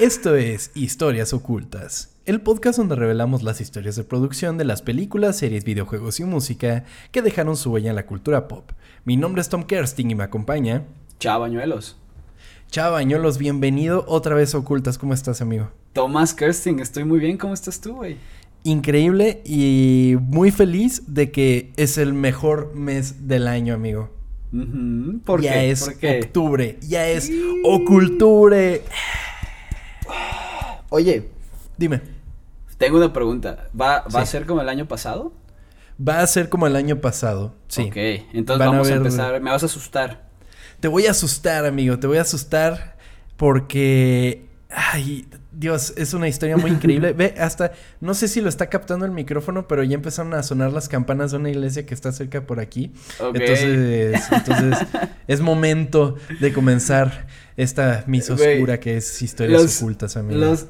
Esto es Historias Ocultas, el podcast donde revelamos las historias de producción de las películas, series, videojuegos y música que dejaron su huella en la cultura pop. Mi nombre es Tom Kersting y me acompaña. Chavañuelos. Chavañuelos, bienvenido otra vez a Ocultas. ¿Cómo estás, amigo? Tomás Kersting, estoy muy bien. ¿Cómo estás tú, güey? Increíble y muy feliz de que es el mejor mes del año, amigo. ¿Por ya qué? es ¿Por qué? octubre, ya es oculture. Oye, Dime, tengo una pregunta. ¿Va, va a ser como el año pasado? va a ser como el año pasado, sí. Ok, entonces Van vamos a, ver- empezar. Me vas a asustar. Te voy a asustar, amigo, te voy a asustar porque... Ay, Dios, es una historia muy increíble. Ve, hasta, no sé si lo está captando el micrófono, pero ya empezaron a sonar las campanas de una iglesia que está cerca por aquí. Ok. Entonces, entonces es momento de comenzar esta misa oscura que es historias los- ocultas, amigo. Los,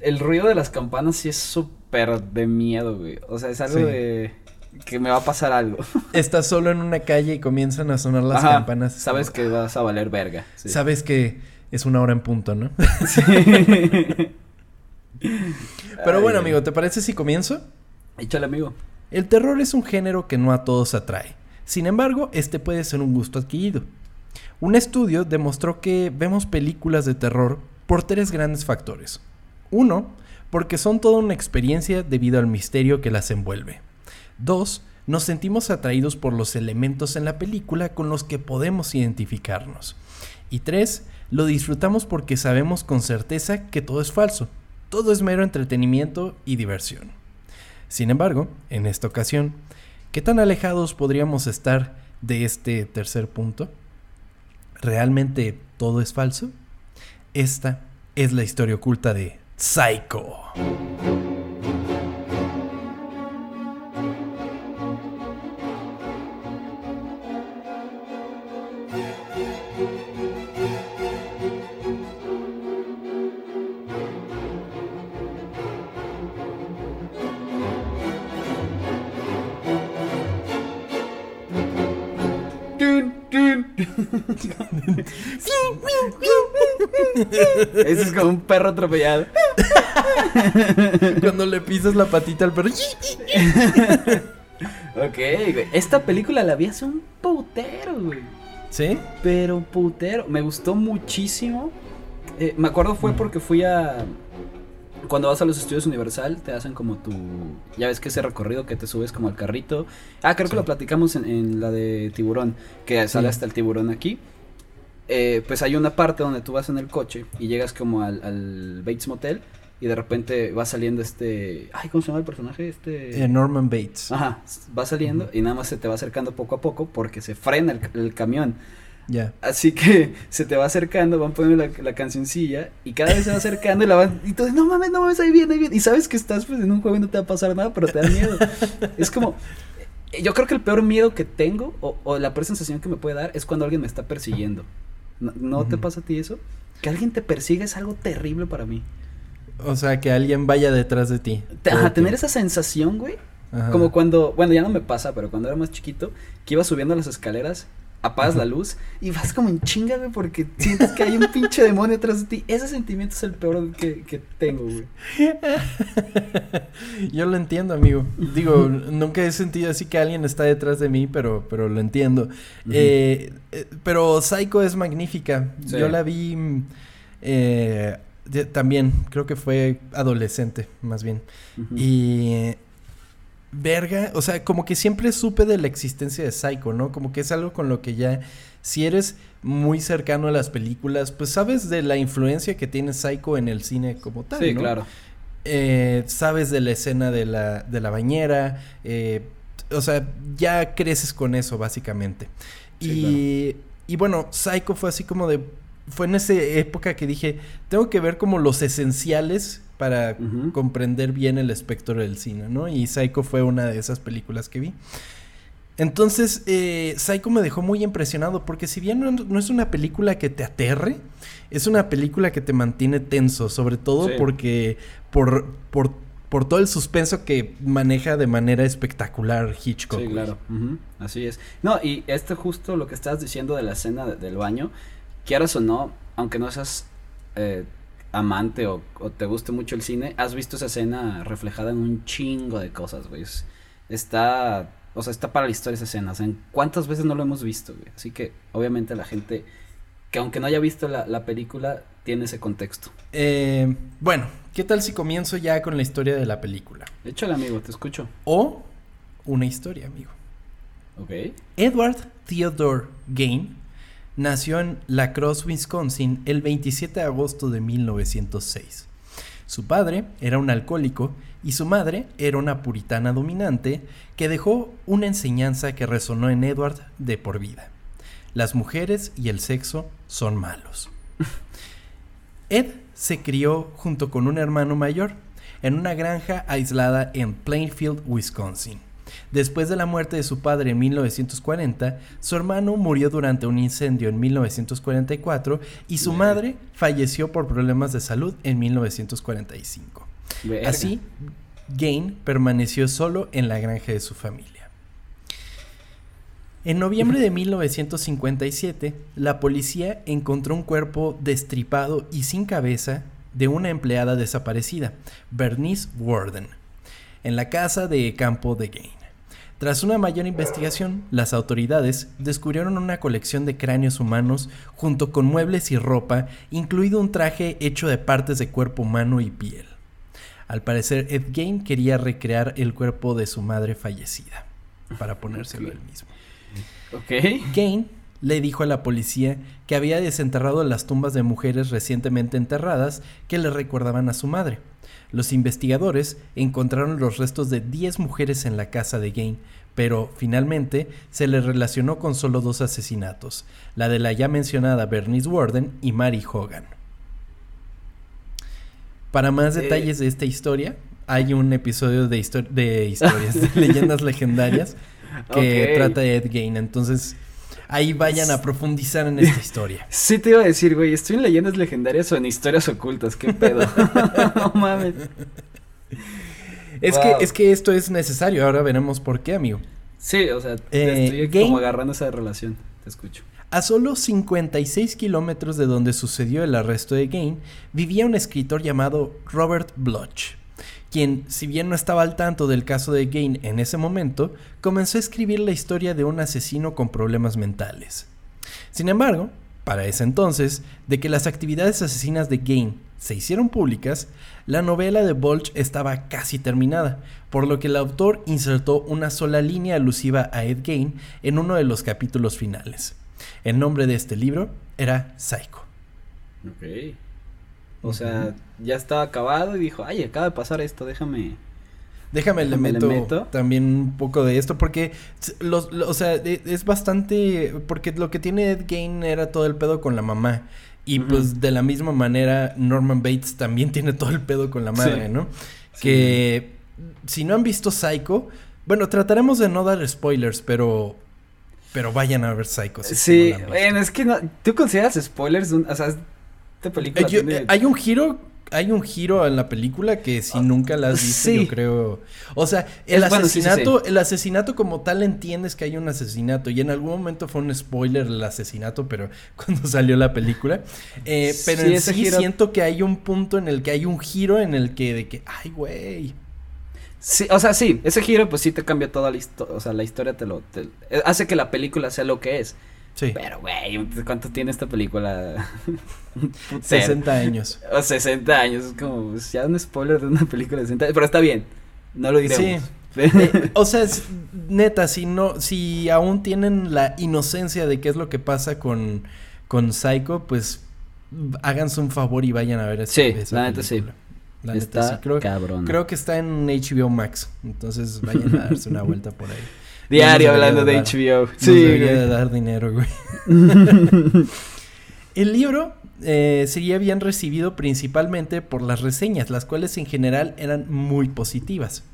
el ruido de las campanas sí es súper de miedo, güey. O sea, es algo Sí. de que me va a pasar algo. Estás solo en una calle y comienzan a sonar las Ajá, campanas. Sabes que vas a valer verga. Sí. Sabes que es una hora en punto, ¿no? Sí. Pero Ay, bueno, amigo, ¿te parece si comienzo? Échale, amigo. El terror es un género que no a todos atrae. Sin embargo, este puede ser un gusto adquirido. Un estudio demostró que vemos películas de terror por tres grandes factores. Uno, porque son toda una experiencia debido al misterio que las envuelve. Dos, nos sentimos atraídos por los elementos en la película con los que podemos identificarnos. Y tres, lo disfrutamos porque sabemos con certeza que todo es falso. Todo es mero entretenimiento y diversión. Sin embargo, en esta ocasión, ¿qué tan alejados podríamos estar de este tercer punto? ¿Realmente todo es falso? Esta es la historia oculta de Psycho. Ese es como un perro atropellado. Cuando le pisas la patita al perro. Ok, güey. Esta película la vi hace un putero, güey. ¿Sí? Pero putero. Me gustó muchísimo. Eh, me acuerdo fue porque fui a. Cuando vas a los estudios Universal, te hacen como tu. Ya ves que ese recorrido que te subes como al carrito. Ah, creo Sí. que lo platicamos en, en la de Tiburón. Que sale Sí. hasta el tiburón aquí. Eh, pues hay una parte donde tú vas en el coche y llegas como al, al Bates Motel. Y de repente va saliendo este. Ay, ¿cómo se llama el personaje? Este. Eh, Norman Bates. Ajá, va saliendo y nada más se te va acercando poco a poco porque se frena el, el camión. Ya. Así que se te va acercando, van poniendo la, la cancioncilla y cada vez se va acercando y la van. Y tú, dices, no mames, no mames, ahí viene, ahí viene. Y sabes que estás pues en un juego y no te va a pasar nada, pero te da miedo. es como. eh, Yo creo que el peor miedo que tengo o, o la peor sensación que me puede dar es cuando alguien me está persiguiendo. ¿No, no te pasa a ti eso? Que alguien te persiga es algo terrible para mí. O sea, que alguien vaya detrás de ti. Ajá, tener esa sensación, güey, Ajá. Como cuando, bueno, ya no me pasa, pero cuando era más chiquito, que iba subiendo las escaleras, apagas la luz y vas como en chinga, güey, porque sientes que hay un pinche demonio atrás de ti. Ese sentimiento es el peor que, que tengo, güey. Yo lo entiendo, amigo. Digo, nunca he sentido así que alguien está detrás de mí, pero, pero lo entiendo. Eh, eh, pero Psycho es magnífica. Sí. Yo la vi eh, también, creo que fue adolescente, más bien. Y verga, o sea, como que siempre supe de la existencia de Psycho, ¿no? Como que es algo con lo que ya, si eres muy cercano a las películas, pues sabes de la influencia que tiene Psycho en el cine como tal, Sí, ¿no? claro. Eh, sabes de la escena de la, de la bañera, eh, o sea, ya creces con eso, básicamente. Sí, y, y bueno, Psycho fue así como de, fue en esa época que dije, tengo que ver como los esenciales para comprender bien el espectro del cine, ¿no? Y Psycho fue una de esas películas que vi. Entonces, eh, Psycho me dejó muy impresionado porque si bien no, no es una película que te aterre, es una película que te mantiene tenso, sobre todo Sí. porque por, por, por todo el suspenso que maneja de manera espectacular Hitchcock. Sí, claro. Así es. No, y este justo lo que estabas diciendo de la escena de- del baño, quieras o no, aunque no seas eh, amante o, te guste mucho el cine, has visto esa escena reflejada en un chingo de cosas, güey. Está, o sea, está para la historia esa escena. O sea, ¿cuántas veces no lo hemos visto, güey? Así que, obviamente, la gente que aunque no haya visto la, película, tiene ese contexto. Eh, bueno, ¿qué tal si comienzo ya con la historia de la película? Échale, amigo, te escucho. O una historia, amigo. Ok. Edward Theodore Gain nació en La Crosse, Wisconsin, el 27 de agosto de 1906. Su padre era un alcohólico y su madre era una puritana dominante que dejó una enseñanza que resonó en Edward de por vida. Las mujeres y el sexo son malos. Ed se crió junto con un hermano mayor en una granja aislada en Plainfield, Wisconsin. Después de la muerte de su padre en 1940, su hermano murió durante un incendio en 1944 y su madre falleció por problemas de salud en 1945. Así, Gain permaneció solo en la granja de su familia. En noviembre de 1957, la policía encontró un cuerpo destripado y sin cabeza de una empleada desaparecida, Bernice Warden, en la casa de campo de Gain. Tras una mayor investigación, las autoridades descubrieron una colección de cráneos humanos junto con muebles y ropa, incluido un traje hecho de partes de cuerpo humano y piel. Al parecer, Ed Gain quería recrear el cuerpo de su madre fallecida, para ponérselo él mismo. Gain le dijo a la policía que había desenterrado las tumbas de mujeres recientemente enterradas que le recordaban a su madre. Los investigadores encontraron los restos de 10 mujeres en la casa de Gain, pero finalmente se le relacionó con solo dos asesinatos, la de la ya mencionada Bernice Warden y Mary Hogan. Para más eh, detalles de esta historia, hay un episodio de, de historias, de leyendas legendarias que trata de Ed Gain. Entonces, ahí vayan a profundizar en esta historia. Sí te iba a decir, güey, ¿estoy en leyendas legendarias o en historias ocultas? ¿Qué pedo? no mames. Es, que, es que esto es necesario, ahora veremos por qué, amigo. Sí, o sea, eh, estoy como agarrando esa relación, te escucho. A solo 56 kilómetros de donde sucedió el arresto de Gain, vivía un escritor llamado Robert Bloch quien, si bien no estaba al tanto del caso de Gain en ese momento, comenzó a escribir la historia de un asesino con problemas mentales. Sin embargo, para ese entonces, de que las actividades asesinas de Gain se hicieron públicas, la novela de Bolch estaba casi terminada, por lo que el autor insertó una sola línea alusiva a Ed Gain en uno de los capítulos finales. El nombre de este libro era Psycho. O sea, ya estaba acabado y dijo, ay, acaba de pasar esto, déjame. Déjame, le, meto también un poco de esto porque los, o sea, e, es bastante porque lo que tiene Ed Gain era todo el pedo con la mamá y pues de la misma manera Norman Bates también tiene todo el pedo con la madre, ¿no? Que si no han visto Psycho, bueno, trataremos de no dar spoilers, pero pero vayan a ver Psycho. sí, bueno, es que no, tú consideras spoilers, o sea, película eh, Hay un giro hay un giro en la película que si ah, nunca la has visto, yo creo. O sea, el asesinato, el asesinato como tal entiendes que hay un asesinato. Y en algún momento fue un spoiler el asesinato, pero cuando salió la película. Eh, pero en sí siento que hay un punto en el que hay un giro en el que de que, ay, güey. Sí, o sea, sí, ese giro pues sí te cambia toda la historia, o sea, la historia te lo, hace que la película sea lo que es. Sí. Pero, güey, ¿cuánto tiene esta película? 60 años. O 60 años, es como, pues, ya un spoiler de una película de 60 años, pero está bien, no lo diremos. Sí. Eh, o sea, neta, si no, si aún tienen la inocencia de qué es lo que pasa con, con Psycho, pues háganse un favor y vayan a ver esa, Sí, la neta sí. La está neta, sí. Creo, cabrón. Creo que está en HBO Max, entonces vayan a darse una vuelta por ahí. Diario hablando de, HBO. Sí, debería de dar dinero, güey. El libro eh, sería bien recibido principalmente por las reseñas, las cuales en general eran muy positivas.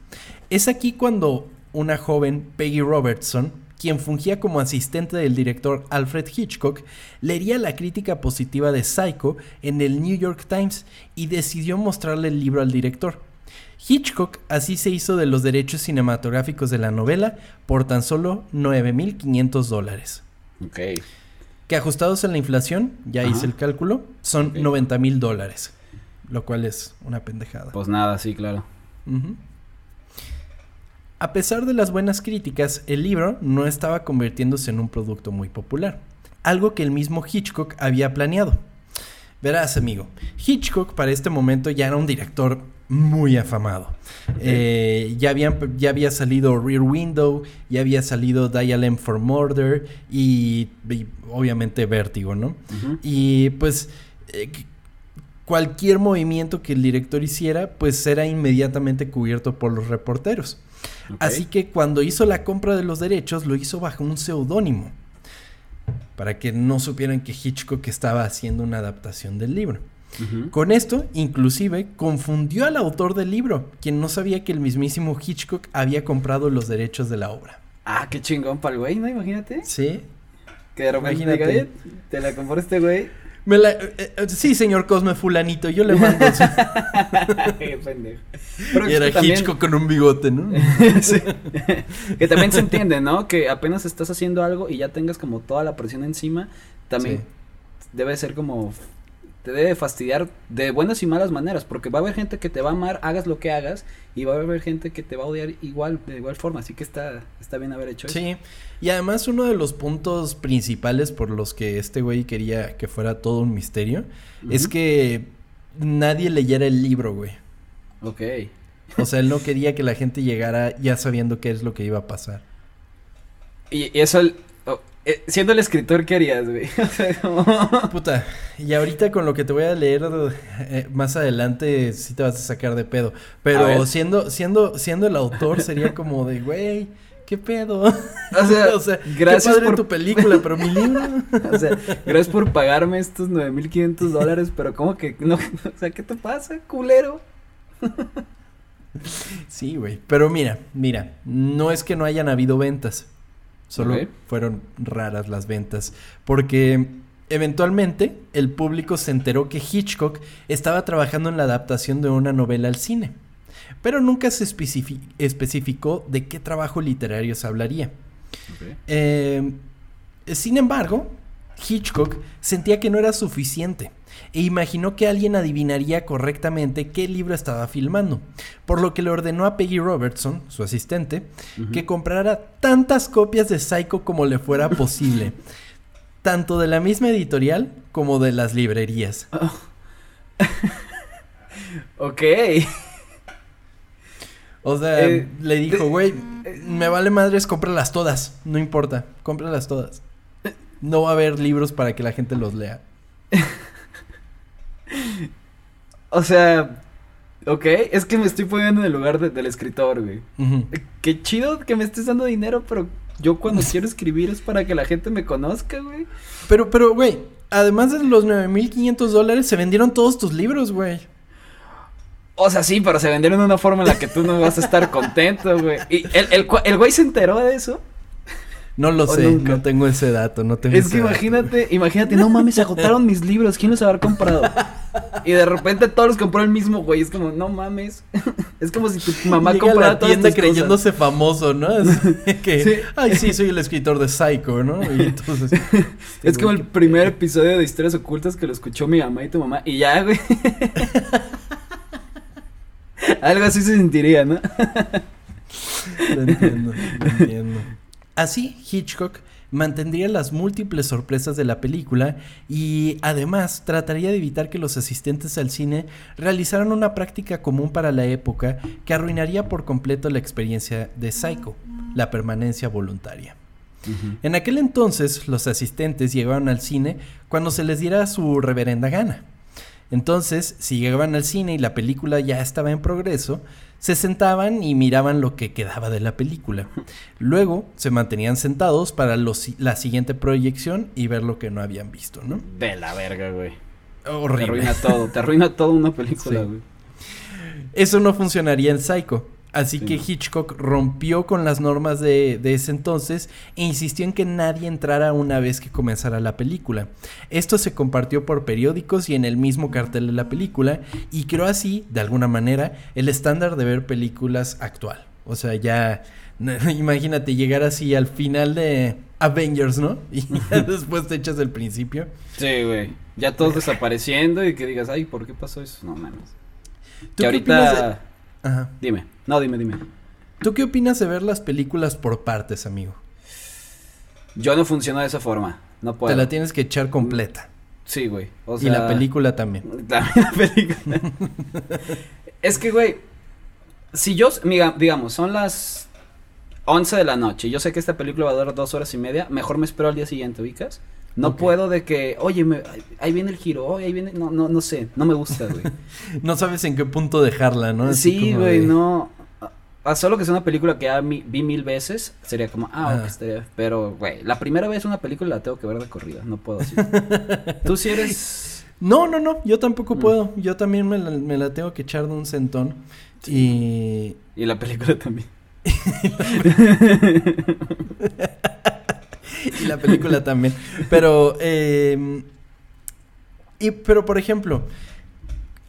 Es aquí cuando una joven, Peggy Robertson, quien fungía como asistente del director Alfred Hitchcock, leería la crítica positiva de Psycho en el New York Times y decidió mostrarle el libro al director. Hitchcock así se hizo de los derechos cinematográficos de la novela por tan solo 9.500 dólares. Ok. Que ajustados a la inflación, ya hice el cálculo, son 90 mil dólares. lo cual es una pendejada. Pues nada, sí, claro. A pesar de las buenas críticas, el libro no estaba convirtiéndose en un producto muy popular, algo que el mismo Hitchcock había planeado. Verás, amigo, Hitchcock para este momento ya era un director muy afamado. Eh, ya, habían- ya había salido Rear Window, ya había salido Dial M for Murder y, y obviamente Vértigo, ¿no? Y pues eh, cualquier movimiento que el director hiciera, pues era inmediatamente cubierto por los reporteros. Así que cuando hizo la compra de los derechos, lo hizo bajo un seudónimo. Para que no supieran que Hitchcock estaba haciendo una adaptación del libro. Con esto, inclusive, confundió al autor del libro, quien no sabía que el mismísimo Hitchcock había comprado los derechos de la obra. Ah, qué chingón para el güey, ¿no? Imagínate. ¿Sí? Que de repente Imagínate. diga, "Eh, te la compró este güey. Me la- eh, eh, sí, señor Cosme Fulanito, yo le mando. su- Qué pendejo. Pero y era también- Hitchcock con un bigote, ¿no? Sí. que también se entiende, ¿no? Que apenas estás haciendo algo y ya tengas como toda la presión encima, también Sí. debe ser como te debe fastidiar de buenas y malas maneras, porque va a haber gente que te va a amar, hagas lo que hagas, y va a haber gente que te va a odiar igual, de igual forma, así que está, está bien haber hecho eso. Sí, y además uno de los puntos principales por los que este güey quería que fuera todo un misterio es que nadie leyera el libro, güey. Ok. O sea, él no quería que la gente llegara ya sabiendo qué es lo que iba a pasar. Y, eso, eh, siendo el escritor, ¿qué harías, güey? O sea, como- Puta, y ahorita con lo que te voy a leer eh, más adelante sí te vas a sacar de pedo. Pero siendo, siendo, siendo el autor sería como de, güey, ¿qué pedo? O sea, o sea, gracias qué padre por- tu película, pero mi libro. O sea, gracias por pagarme estos 9500 dólares, pero ¿cómo que no? O sea, ¿qué te pasa, culero? Sí, güey. Pero mira, mira, no es que no hayan habido ventas. Solo fueron raras las ventas. Porque eventualmente el público se enteró que Hitchcock estaba trabajando en la adaptación de una novela al cine. Pero nunca se especifi- especificó de qué trabajo literario se hablaría. Eh, sin embargo, Hitchcock sentía que no era suficiente e imaginó que alguien adivinaría correctamente qué libro estaba filmando, por lo que le ordenó a Peggy Robertson, su asistente, que comprara tantas copias de Psycho como le fuera posible, tanto de la misma editorial como de las librerías. Ok. O sea, Eh, le dijo, güey, eh, me vale madres, cómpralas todas, no importa, cómpralas todas. No va a haber libros para que la gente los lea. O sea, ok, es que me estoy poniendo en el lugar de- del escritor, güey. Qué chido que me estés dando dinero, pero yo cuando quiero escribir es para que la gente me conozca, güey. Pero, pero, güey, además de los 9.500 dólares, se vendieron todos tus libros, güey. O sea, sí, pero se vendieron de una forma en la que tú no vas a estar contento, güey. Y el, el, el güey se enteró de eso. No lo sé, nunca. no tengo ese dato, no tengo Es ese que dato. imagínate, imagínate, no mames, se agotaron mis libros, ¿quién los habrá comprado? Y de repente todos los compró el mismo, güey, es como, no mames. Es como si tu mamá Llega a comprara la todas tienda cosas. creyéndose famoso, ¿no? Que, Sí. ay, sí, soy el escritor de Psycho, ¿no? Y entonces... Es como el primer episodio de Historias Ocultas que lo escuchó mi mamá y tu mamá, y ya, güey. Algo así se sentiría, ¿no? Lo entiendo, lo entiendo. Así, Hitchcock mantendría las múltiples sorpresas de la película y además trataría de evitar que los asistentes al cine realizaran una práctica común para la época que arruinaría por completo la experiencia de Psycho, la permanencia voluntaria. En aquel entonces, los asistentes llegaban al cine cuando se les diera su reverenda gana. Entonces, si llegaban al cine y la película ya estaba en progreso, se sentaban y miraban lo que quedaba de la película. Luego, se mantenían sentados para los- la siguiente proyección y ver lo que no habían visto, ¿no? De la verga, güey. Te Horrible. arruina todo, te arruina todo una película, Sí. güey. Eso no funcionaría en Psycho. Así Sí, que no. Hitchcock rompió con las normas de, de ese entonces e insistió en que nadie entrara una vez que comenzara la película. Esto se compartió por periódicos y en el mismo cartel de la película y creó así, de alguna manera, el estándar de ver películas actual. O sea, ya imagínate llegar así al final de Avengers, ¿no? Y ya después te echas el principio. Sí, güey. Ya todos desapareciendo y que digas, ay, ¿por qué pasó eso? No mames. ¿Tú Que ahorita. de- Ajá. Dime. No, dime, dime. ¿Tú qué opinas de ver las películas por partes, amigo? Yo no funciono de esa forma. No puedo. Te la tienes que echar completa. Sí, güey. O y la película también. También la película. es que, güey, si yo, digamos, son las 11 de la noche, yo sé que esta película va a durar dos horas y media, mejor me espero al día siguiente, ¿ubicas? No puedo de que, oye, me- ahí- viene el giro, oye, ahí viene, no, no, no sé, no me gusta, güey. No sabes en qué punto dejarla, ¿no? Así sí, güey, de- no. A solo que sea una película que ya mi- vi mil veces, sería como, ah, ok, Ah. estaría- pero, güey, la primera vez una película la tengo que ver de corrida, no puedo así. Tú sí eres... No, no, no, yo tampoco Mm. puedo. Yo también me la, me la tengo que echar de un centón. Y... Y la película también. y la película también. Pero, eh, y, pero por ejemplo,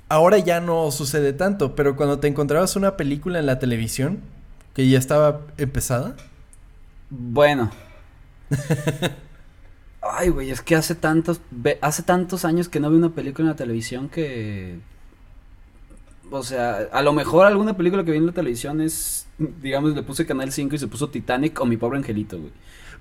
ahora ya no sucede tanto, pero cuando te encontrabas una película en la televisión que ya estaba empezada, Bueno. Ay, güey, es que hace tantos, hace tantos años que no veo una película en la televisión que... O sea, a lo mejor alguna película que vi en la televisión es, digamos, le puse Canal 5 y se puso Titanic o Mi Pobre Angelito, güey.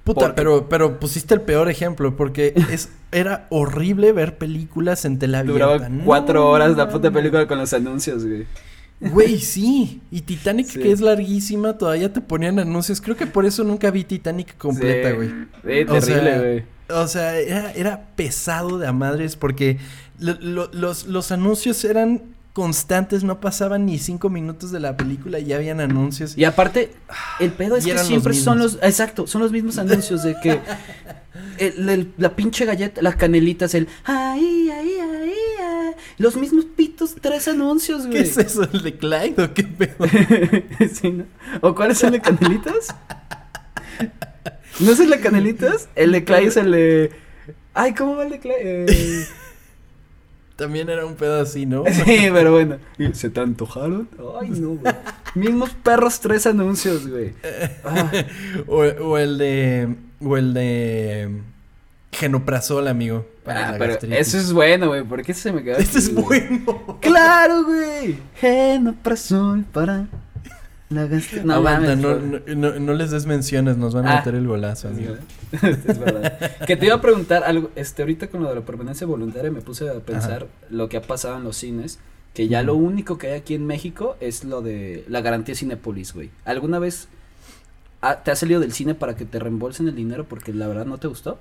Puta, Porque- pero, pero pusiste el peor ejemplo porque es, era horrible ver películas en tele abierta. Duraba No, cuatro horas la puta película con los anuncios, güey. Güey, sí. Y Titanic, Sí. que es larguísima, todavía te ponían anuncios. Creo que por eso nunca vi Titanic completa, Sí. güey. Sí, terrible, güey. O sea, era, era pesado de a madres porque lo- lo- los, los anuncios eran constantes, no pasaban ni cinco minutos de la película y ya habían anuncios. Y aparte, el pedo es que los siempre son los, exacto, son los mismos anuncios de que el- el- la pinche galleta, las canelitas, el ay, ay, ay, ay, los mismos pitos, tres anuncios, ¿Qué güey. es eso? ¿El de Clyde o qué pedo? Sí, ¿no? ¿O cuál es el de canelitas? ¿No es el de canelitas? El de Clay es el de Ay, ¿cómo va el de Clay? Eh, También era un pedo así, ¿no? Sí, pero bueno. ¿Y ¿Se te antojaron? Ay, no, güey. Mismos perros, tres anuncios, güey. Ah. o, o el de. O el de. Genoprazol, amigo. para Ah, la pero gastritis. eso es bueno, güey. ¿Por qué se me quedó así, es bueno. Claro, güey. Genoprazol para No, mames, no, güey. no, no, no les des menciones, nos van a Ah. meter el golazo, amigo. es verdad. Que te iba a preguntar algo, este, ahorita con lo de la permanencia voluntaria me puse a pensar lo que ha pasado en los cines, que ya lo único que hay aquí en México es lo de la garantía Cinepolis, güey. ¿Alguna vez ha- te has salido del cine para que te reembolsen el dinero porque la verdad no te gustó?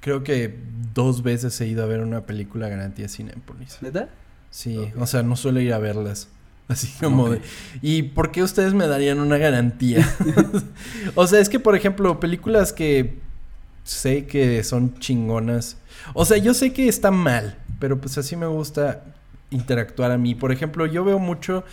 Creo que dos veces he ido a ver una película garantía Cinépolis. ¿Neta? Sí, o sea, no suelo ir a verlas. Así como de. ¿Y por qué ustedes me darían una garantía? o sea, es que, por ejemplo, películas que sé que son chingonas. O sea, yo sé que está mal, pero pues así me gusta interactuar a mí. Por ejemplo, yo veo mucho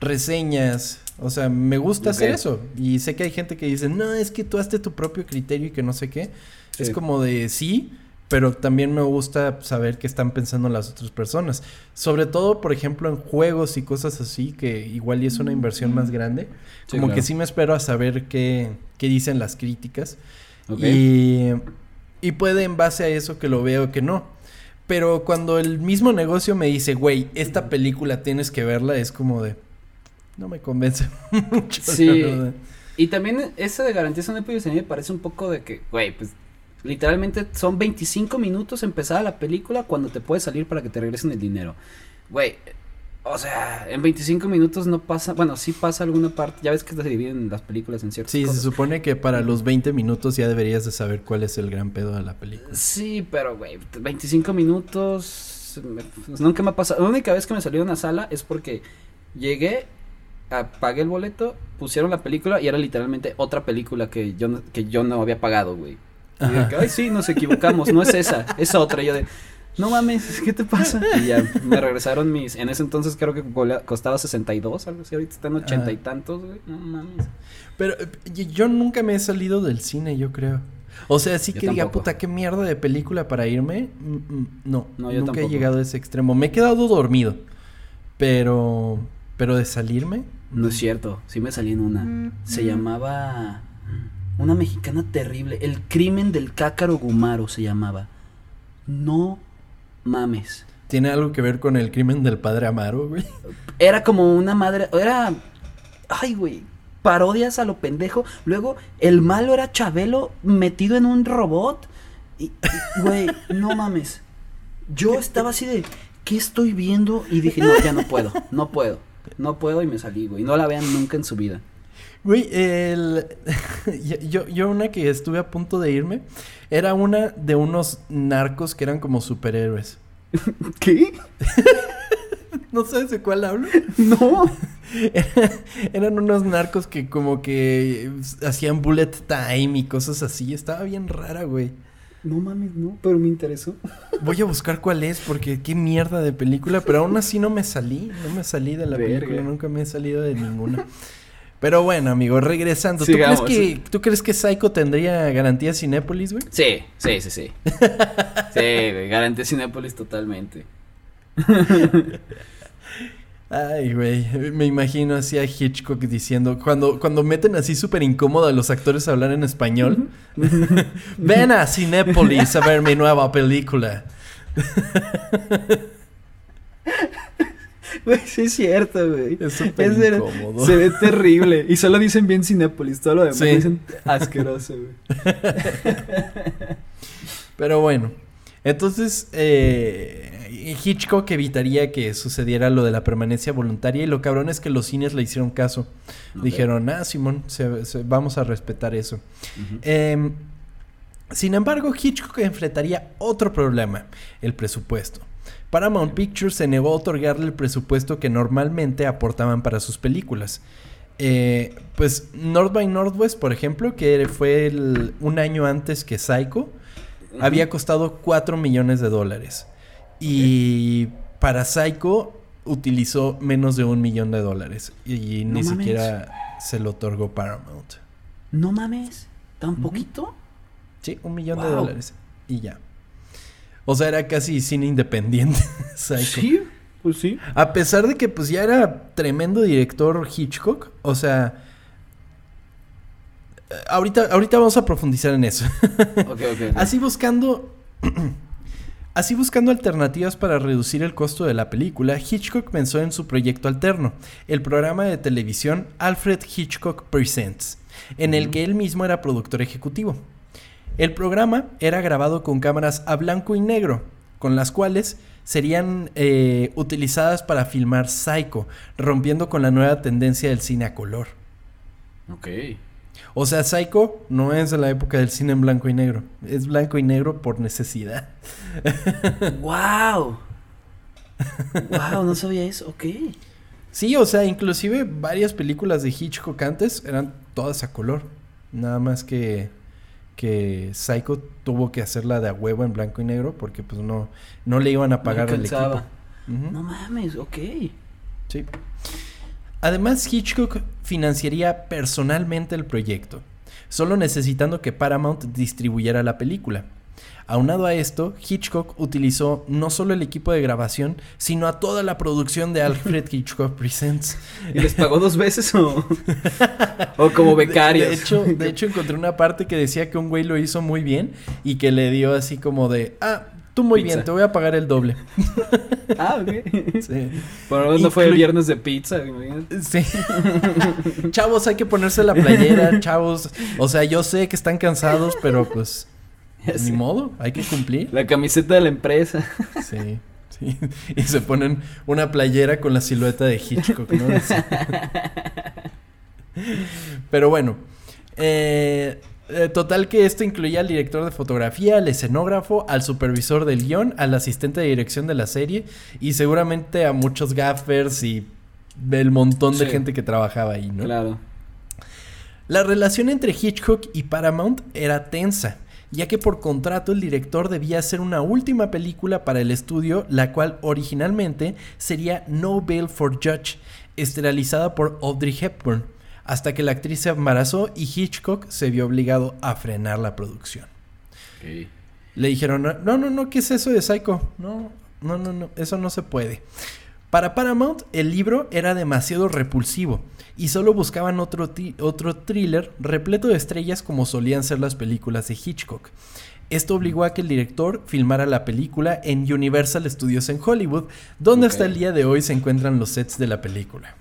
reseñas. O sea, me gusta hacer eso. Y sé que hay gente que dice, no, es que tú hazte tu propio criterio y que no sé qué. Es como de sí, pero también me gusta saber qué están pensando las otras personas. Sobre todo, por ejemplo, en juegos y cosas así, que igual y es una inversión más grande. Sí, como claro. que sí me espero a saber qué, qué dicen las críticas. Y, y puede en base a eso que lo veo que no. Pero cuando el mismo negocio me dice, güey, esta película tienes que verla, es como de... No me convence mucho. Sí. Y también esa de garantía Cinepolis a mí me parece un poco de que, güey, pues literalmente son 25 minutos empezada la película cuando te puedes salir para que te regresen el dinero. Güey, o sea, en 25 minutos no pasa, bueno, sí pasa alguna parte, ya ves que se dividen las películas en ciertas Sí, se supone que para los 20 minutos ya deberías de saber cuál es el gran pedo de la película. Sí, pero güey, 25 minutos me- pues, nunca me ha pasado. La única vez que me salió de una sala es porque llegué, apagué el boleto, pusieron la película y era literalmente otra película que yo no, que yo no había pagado, güey. Y de Ajá. que, ay, sí, nos equivocamos, no es esa, es otra. Y yo de, no mames, ¿qué te pasa? Y ya me regresaron mis, en ese entonces creo que costaba 62, algo así, ahorita están 80 y tantos, güey, no mames. Pero yo nunca me he salido del cine, yo creo. O sea, sí Yo que diga, puta, qué mierda de película para irme. Mm, mm, no, No, yo nunca tampoco. he llegado a ese extremo. Me he quedado dormido. Pero, pero de salirme. No es cierto, sí me salí en una. Se llamaba. Una mexicana terrible. El crimen del cácaro Gumaro se llamaba. No mames. ¿Tiene algo que ver con el crimen del padre Amaro, güey? Era como una madre, era, ay, güey, parodias a lo pendejo. Luego, el malo era Chabelo metido en un robot. Y, y, güey, no mames. Yo estaba así de, ¿qué estoy viendo? Y dije, no, ya no puedo, no puedo, no puedo y me salí, güey. No la vean nunca en su vida. Güey, el... yo, yo una que estuve a punto de irme era una de unos narcos que eran como superhéroes. ¿Qué? ¿No sabes de cuál hablo? No. eran unos narcos que como que hacían bullet time y cosas así. Estaba bien rara, güey. No mames, no, pero me interesó. Voy a buscar cuál es porque qué mierda de película, pero aún así no me salí, no me salí de la Verga. película, nunca me he salido de ninguna. Pero bueno, amigo, regresando, ¿tú crees que tú crees que Psycho tendría garantía Cinépolis, güey? Sí, sí, sí, sí. Sí, güey, garantía Cinépolis totalmente. Ay, güey, me imagino así a Hitchcock diciendo, cuando, cuando meten así súper incómodo a los actores a hablar en español, ven a Cinépolis a ver mi nueva película. Güey, sí es cierto, güey. Es súper incómodo. Se ve terrible. Y solo dicen bien Cinépolis, todo lo demás Sí. dicen asqueroso, güey. Pero bueno, entonces eh, Hitchcock evitaría que sucediera lo de la permanencia voluntaria y lo cabrón es que los cines le hicieron caso. Dijeron, ah, Simón, se- se- vamos a respetar eso. Em, sin embargo, Hitchcock enfrentaría otro problema, el presupuesto. Paramount Pictures se negó a otorgarle el presupuesto que normalmente aportaban para sus películas. Eh, pues North by Northwest, por ejemplo, que fue el- un año antes que Psycho, había costado 4 millones de dólares. Y para Psycho utilizó menos de un millón de dólares. Y No ni mames. siquiera se lo otorgó Paramount. No mames, ¿tan poquito? Sí, un millón de dólares. Y ya. O sea, era casi cine independiente. Psycho. Sí, pues sí. A pesar de que pues ya era tremendo director Hitchcock. O sea. eh, Ahorita, ahorita vamos a profundizar en eso. Así buscando. Así buscando alternativas para reducir el costo de la película, Hitchcock pensó en su proyecto alterno, el programa de televisión Alfred Hitchcock Presents, en el que él mismo era productor ejecutivo. El programa era grabado con cámaras a blanco y negro, con las cuales serían eh, utilizadas para filmar Psycho, rompiendo con la nueva tendencia del cine a color. Ok. O sea, Psycho no es de la época del cine en blanco y negro. Es blanco y negro por necesidad. ¡Wow! ¡Wow! No sabía eso. Ok. Sí, o sea, inclusive varias películas de Hitchcock antes eran todas a color. Nada más que, que Psycho tuvo que hacerla de a huevo en blanco y negro porque pues no, no le iban a pagar el equipo. No mames, ok. Sí. Además, Hitchcock financiaría personalmente el proyecto, solo necesitando que Paramount distribuyera la película. Aunado a esto, Hitchcock utilizó no solo el equipo de grabación, sino a toda la producción de Alfred Hitchcock Presents. ¿Y les pagó dos veces o, o como becarios? De, hecho, de hecho, encontré una parte que decía que un güey lo hizo muy bien y que le dio así como de, ah, tú muy Pizza. bien, te voy a pagar el doble. Ah, ok. Sí. Por lo menos no fue el viernes de pizza. Sí. chavos, hay que ponerse la playera, chavos. O sea, yo sé que están cansados, pero pues ni modo, hay que cumplir. La camiseta de la empresa. Sí, sí. Y se ponen una playera con la silueta de Hitchcock, ¿no? Pero bueno, eh, eh, total que esto incluía al director de fotografía, al escenógrafo, al supervisor del guion, al asistente de dirección de la serie y seguramente a muchos gaffers y el montón de Sí. gente que trabajaba ahí, ¿no? Claro. La relación entre Hitchcock y Paramount era tensa, ya que por contrato el director debía hacer una última película para el estudio, la cual originalmente sería No Bail for Judge, esterilizada por Audrey Hepburn, hasta que la actriz se embarazó y Hitchcock se vio obligado a frenar la producción. Le dijeron, no, no, no, ¿qué es eso de Psycho? No, no, no, no, eso no se puede. Para Paramount, el libro era demasiado repulsivo y solo buscaban otro, otro thriller repleto de estrellas como solían ser las películas de Hitchcock. Esto obligó a que el director filmara la película en Universal Studios en Hollywood, donde hasta el día de hoy se encuentran los sets de la película.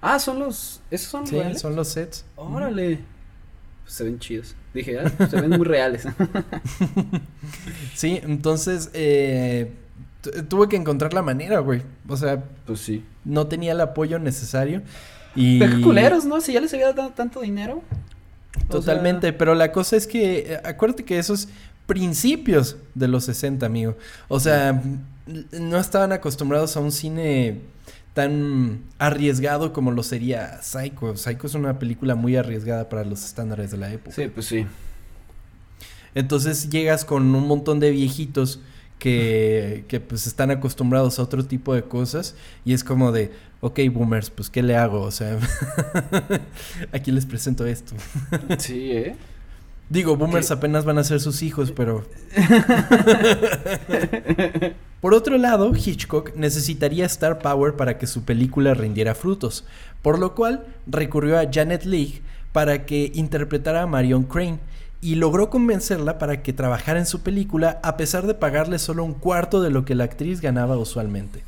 Ah, son los. ¿Esos son Sí, reales? son los sets. Órale. Pues se ven chidos. Dije, ah, se ven muy reales. Sí, entonces eh, tuve que encontrar la manera, güey. O sea, pues sí. no tenía el apoyo necesario. Y Pero qué culeros, ¿no? Si ya les había dado tanto dinero. O Totalmente, sea, pero la cosa es que eh, acuérdate que esos principios de los 60, amigo. O sea, no estaban acostumbrados a un cine tan arriesgado como lo sería Psycho. Psycho es una película muy arriesgada para los estándares de la época. Sí, pues sí. Entonces llegas con un montón de viejitos que, que pues están acostumbrados a otro tipo de cosas y es como de, ok, boomers, pues ¿qué le hago? O sea, aquí les presento esto. Sí, ¿eh? Digo, boomers apenas van a ser sus hijos, pero... Por otro lado, Hitchcock necesitaría Star Power para que su película rindiera frutos, por lo cual recurrió a Janet Leigh para que interpretara a Marion Crane y logró convencerla para que trabajara en su película a pesar de pagarle solo un cuarto de lo que la actriz ganaba usualmente.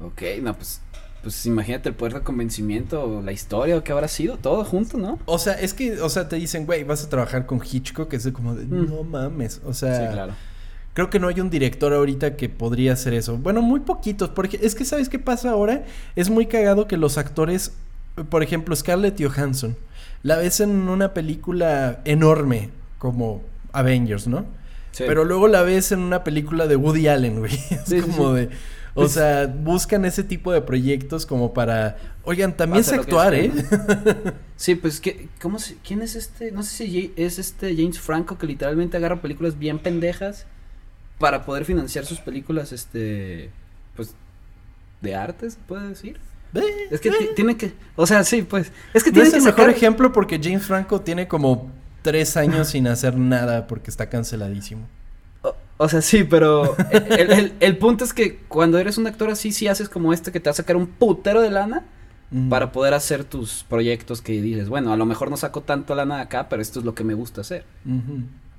Ok, no, pues. Pues imagínate el poder de convencimiento, la historia, o qué habrá sido, todo junto, ¿no? O sea, es que, o sea, te dicen, güey, vas a trabajar con Hitchcock, es de como de, Mm. no mames, o sea... sí, claro. Creo que no hay un director ahorita que podría hacer eso. Bueno, muy poquitos, porque es que ¿sabes qué pasa ahora? Es muy cagado que los actores, por ejemplo, Scarlett Johansson, la ves en una película enorme como Avengers, ¿no? Sí. Pero luego la ves en una película de Woody Allen, güey. Es Sí, como sí. de... O sea, buscan ese tipo de proyectos como para... Oigan, también sé actuar, ¿eh? es, Sí, pues, ¿qué, cómo se, ¿quién es este? No sé si es este James Franco que literalmente agarra películas bien pendejas para poder financiar sus películas, este, pues, de arte, se puede decir. Es que ti- tiene que, o sea, sí, pues, es que No tiene es que el mejor ejemplo porque James Franco tiene como tres años sin hacer nada porque está canceladísimo. O, o sea, sí, pero el, el- el punto es que cuando eres un actor así, sí haces como este que te va a sacar un putero de lana para poder hacer tus proyectos que dices, bueno, a lo mejor no saco tanto lana acá, pero esto es lo que me gusta hacer.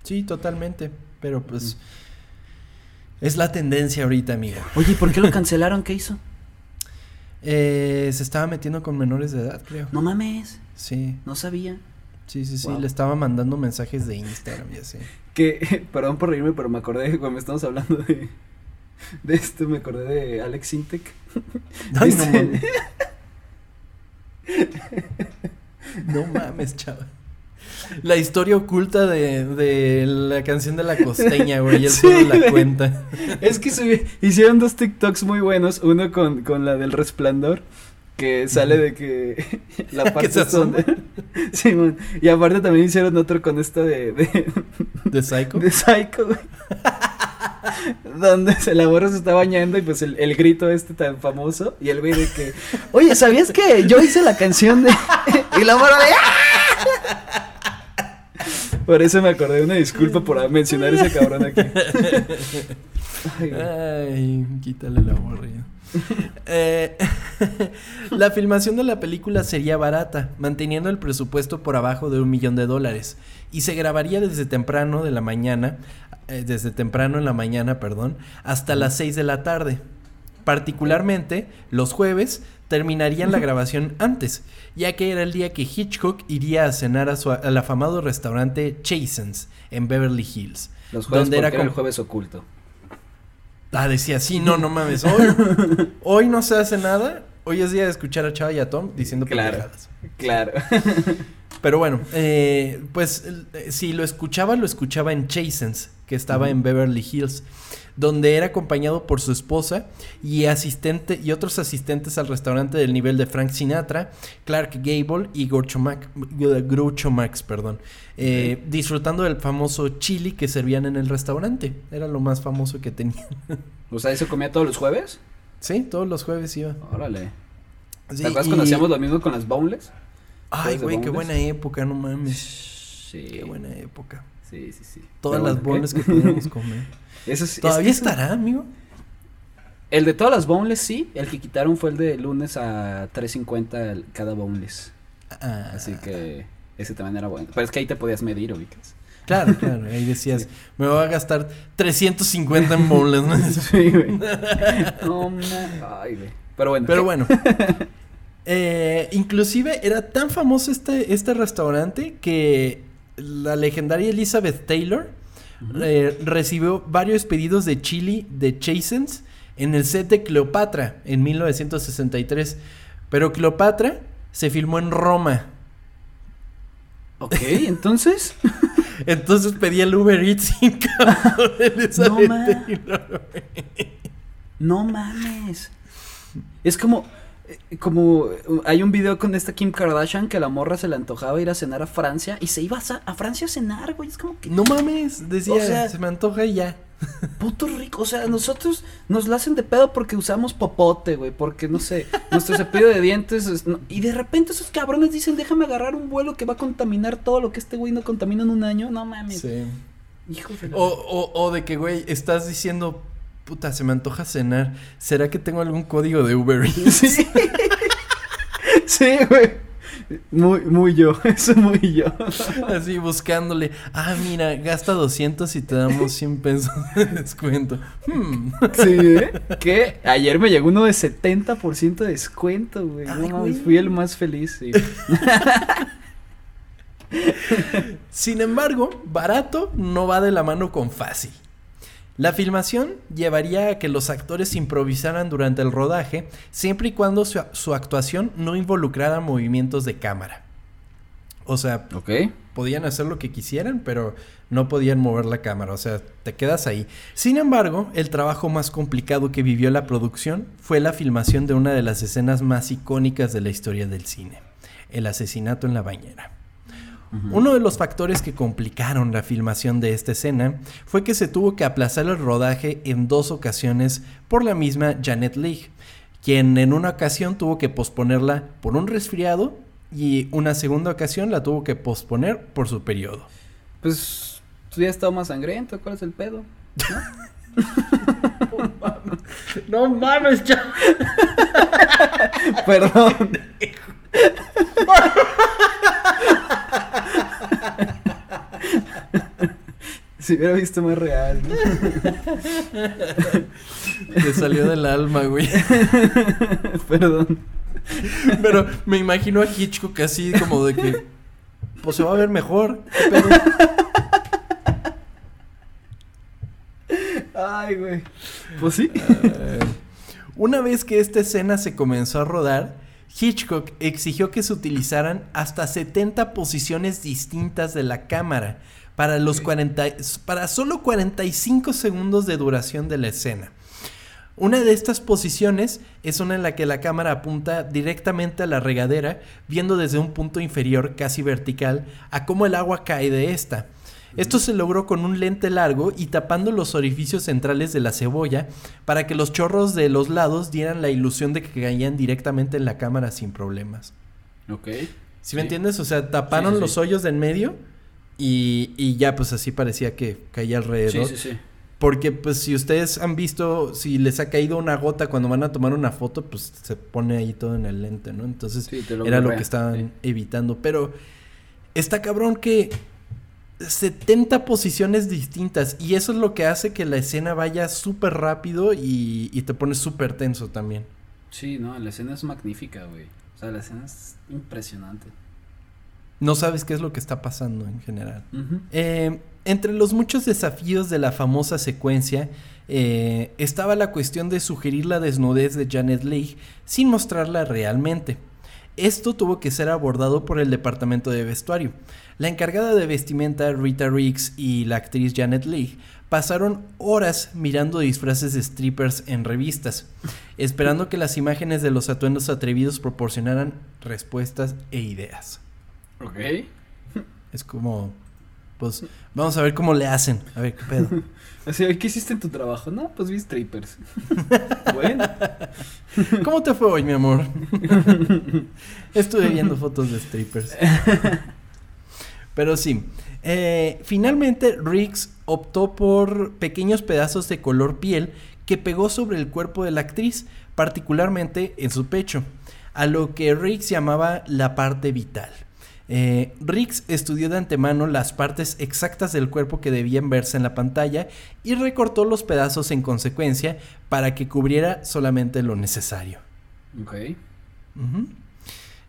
Sí, totalmente. Pero pues. Es la tendencia ahorita, amigo. Oye, ¿y por qué lo cancelaron? ¿Qué hizo? Eh, se estaba metiendo con menores de edad, creo. No mames, Sí, no sabía. Sí, sí, sí. Wow. Le estaba mandando mensajes de Instagram y así. Que, perdón por reírme, pero me acordé cuando estamos hablando de, de esto, me acordé de Alex Sintek. Ay, no mames. No mames, chaval. La historia oculta de, de la canción de la costeña, güey. Él Sí, solo la cuenta. Es que hicieron dos TikToks muy buenos, uno con, con la del resplandor, que sale de que la Que parte asoma. donde... Simón, y aparte también hicieron otro con esta de, de, ¿De Psycho? de Psycho, güey. Donde se la se está bañando y pues el, el grito este tan famoso y el güey de que, oye, ¿sabías que yo hice la canción de... y la morra de... "Ah". Por eso me acordé, una disculpa por mencionar ese cabrón aquí. Ay. Ay, quítale la aburrido. Eh, la filmación de la película sería barata, manteniendo el presupuesto por abajo de un millón de dólares, y se grabaría desde temprano de la mañana, eh, desde temprano en la mañana, perdón, hasta las 6 de la tarde. Particularmente, los jueves terminarían la grabación antes, ya que era el día que Hitchcock iría a cenar a su, al afamado restaurante Chasen's en Beverly Hills. Los jueves donde era era el jueves oculto. Ah, decía, sí, no, no mames. Hoy, hoy no se hace nada. Hoy es día de escuchar a Chava y a Tom diciendo Claro. pendejadas. Claro. Pero bueno, eh, pues eh, si lo escuchaba, lo escuchaba en Chasen's, que estaba en Beverly Hills, donde era acompañado por su esposa y asistente y otros asistentes al restaurante del nivel de Frank Sinatra, Clark Gable y Groucho, Mac- Groucho Marx, perdón, eh, disfrutando del famoso chili que servían en el restaurante. Era lo más famoso que tenían. O sea, ¿eso comía todos los jueves? Sí, todos los jueves iba. Órale. Sí, ¿Te acuerdas y- cuando hacíamos lo mismo con las boneless? Ay, güey, qué buena época, no mames. Sí. Qué buena época. Sí, sí, sí. Todas las ¿qué? que podíamos comer. Eso sí, es ¿Todavía eso- estará, amigo? El de todas las boneless sí, el que quitaron fue el de lunes a 3.50 el- cada boneless. Ah, Así que ese también era bueno. Pero es que ahí te podías medir, ubicas. Claro, claro. Ahí decías, me voy a gastar 350 en bowls, ¿no? Sí, güey. Ay, güey. Pero bueno. Pero ¿qué? bueno. Eh, inclusive era tan famoso este, este restaurante que la legendaria Elizabeth Taylor eh, recibió varios pedidos de chili de Chasens en el set de Cleopatra en 1963. Pero Cleopatra se filmó en Roma. Ok, entonces. Entonces pedía el Uber Eats sin Elizabeth ma. No mames. Es como. Eh, Como uh, hay un video con esta Kim Kardashian que la morra se le antojaba ir a cenar a Francia y se iba a, a Francia a cenar, güey. Es como que No mames, decía, O sea- se me antoja y ya. puto rico. O sea, nosotros nos la hacen de pedo porque usamos popote, güey. Porque no sé, nuestro cepillo de dientes. es- no- y de repente esos cabrones dicen: Déjame agarrar un vuelo que va a contaminar todo lo que este güey no contamina en un año. No mames. Sí. Hijo de la- O, o, o de que, güey, estás diciendo, puta, se me antoja cenar. ¿Será que tengo algún código de Uber Eats? Sí. sí, güey. Muy, muy yo. Eso muy yo. Así buscándole. Ah, mira, gasta 200 y te damos 100 pesos de descuento. Hmm. Sí, ¿eh? Que ayer me llegó uno de 70% de descuento, güey. Ay, fui el más feliz. sí. Sin embargo, barato no va de la mano con fácil. La filmación llevaría a que los actores improvisaran durante el rodaje, siempre y cuando su, su actuación no involucrara movimientos de cámara. O sea, podían hacer lo que quisieran, pero no podían mover la cámara, o sea, te quedas ahí. Sin embargo, el trabajo más complicado que vivió la producción fue la filmación de una de las escenas más icónicas de la historia del cine, el asesinato en la bañera. Uno de los factores que complicaron la filmación de esta escena fue que se tuvo que aplazar el rodaje en dos ocasiones por la misma Janet Leigh, quien en una ocasión tuvo que posponerla por un resfriado y una segunda ocasión la tuvo que posponer por su periodo. Pues tú ya estado más sangriento. ¿Cuál es el pedo? No mames, ya. Perdón. Si hubiera visto más real. ¿no? Te salió del alma, güey. Perdón. Pero me imagino a Hitchcock así como de que pues se va a ver mejor. Ay, güey. Pues sí. Una vez que esta escena se comenzó a rodar, Hitchcock exigió que se utilizaran hasta 70 posiciones distintas de la cámara para los Ok. 40 para solo 45 segundos de duración de la escena. Una de estas posiciones es una en la que la cámara apunta directamente a la regadera, viendo desde un punto inferior casi vertical a cómo el agua cae de esta. Esto se logró con un lente largo y tapando los orificios centrales de la cebolla para que los chorros de los lados dieran la ilusión de que caían directamente en la cámara sin problemas. Ok. ¿Sí, me entiendes? O sea, taparon Sí, sí, los hoyos del medio y, y ya pues así parecía que caía alrededor. Sí, sí, sí. Porque pues si ustedes han visto, si les ha caído una gota cuando van a tomar una foto, pues se pone ahí todo en el lente, ¿no? Entonces lo era lo que estaban evitando. Pero está cabrón que 70 posiciones distintas y eso es lo que hace que la escena vaya súper rápido y, y te pones súper tenso también. Sí, no, la escena es magnífica, güey. O sea, la escena es impresionante. No sabes qué es lo que está pasando en general. Eh, entre los muchos desafíos de la famosa secuencia eh, estaba la cuestión de sugerir la desnudez de Janet Leigh sin mostrarla realmente. Esto tuvo que ser abordado por el departamento de vestuario. La encargada de vestimenta Rita Riggs y la actriz Janet Leigh pasaron horas mirando disfraces de strippers en revistas, esperando que las imágenes de los atuendos atrevidos proporcionaran respuestas e ideas. Ok. Es como, pues, vamos a ver cómo le hacen. A ver, ¿qué pedo? Así, "Oye, ¿qué hiciste en tu trabajo? No, pues vi strippers. bueno. ¿Cómo te fue hoy, mi amor? Estuve viendo fotos de strippers. Pero sí, eh, finalmente Riggs optó por pequeños pedazos de color piel que pegó sobre el cuerpo de la actriz, particularmente en su pecho, a lo que Riggs llamaba la parte vital. Eh, Riggs estudió de antemano las partes exactas del cuerpo que debían verse en la pantalla y recortó los pedazos en consecuencia para que cubriera solamente lo necesario. Ok.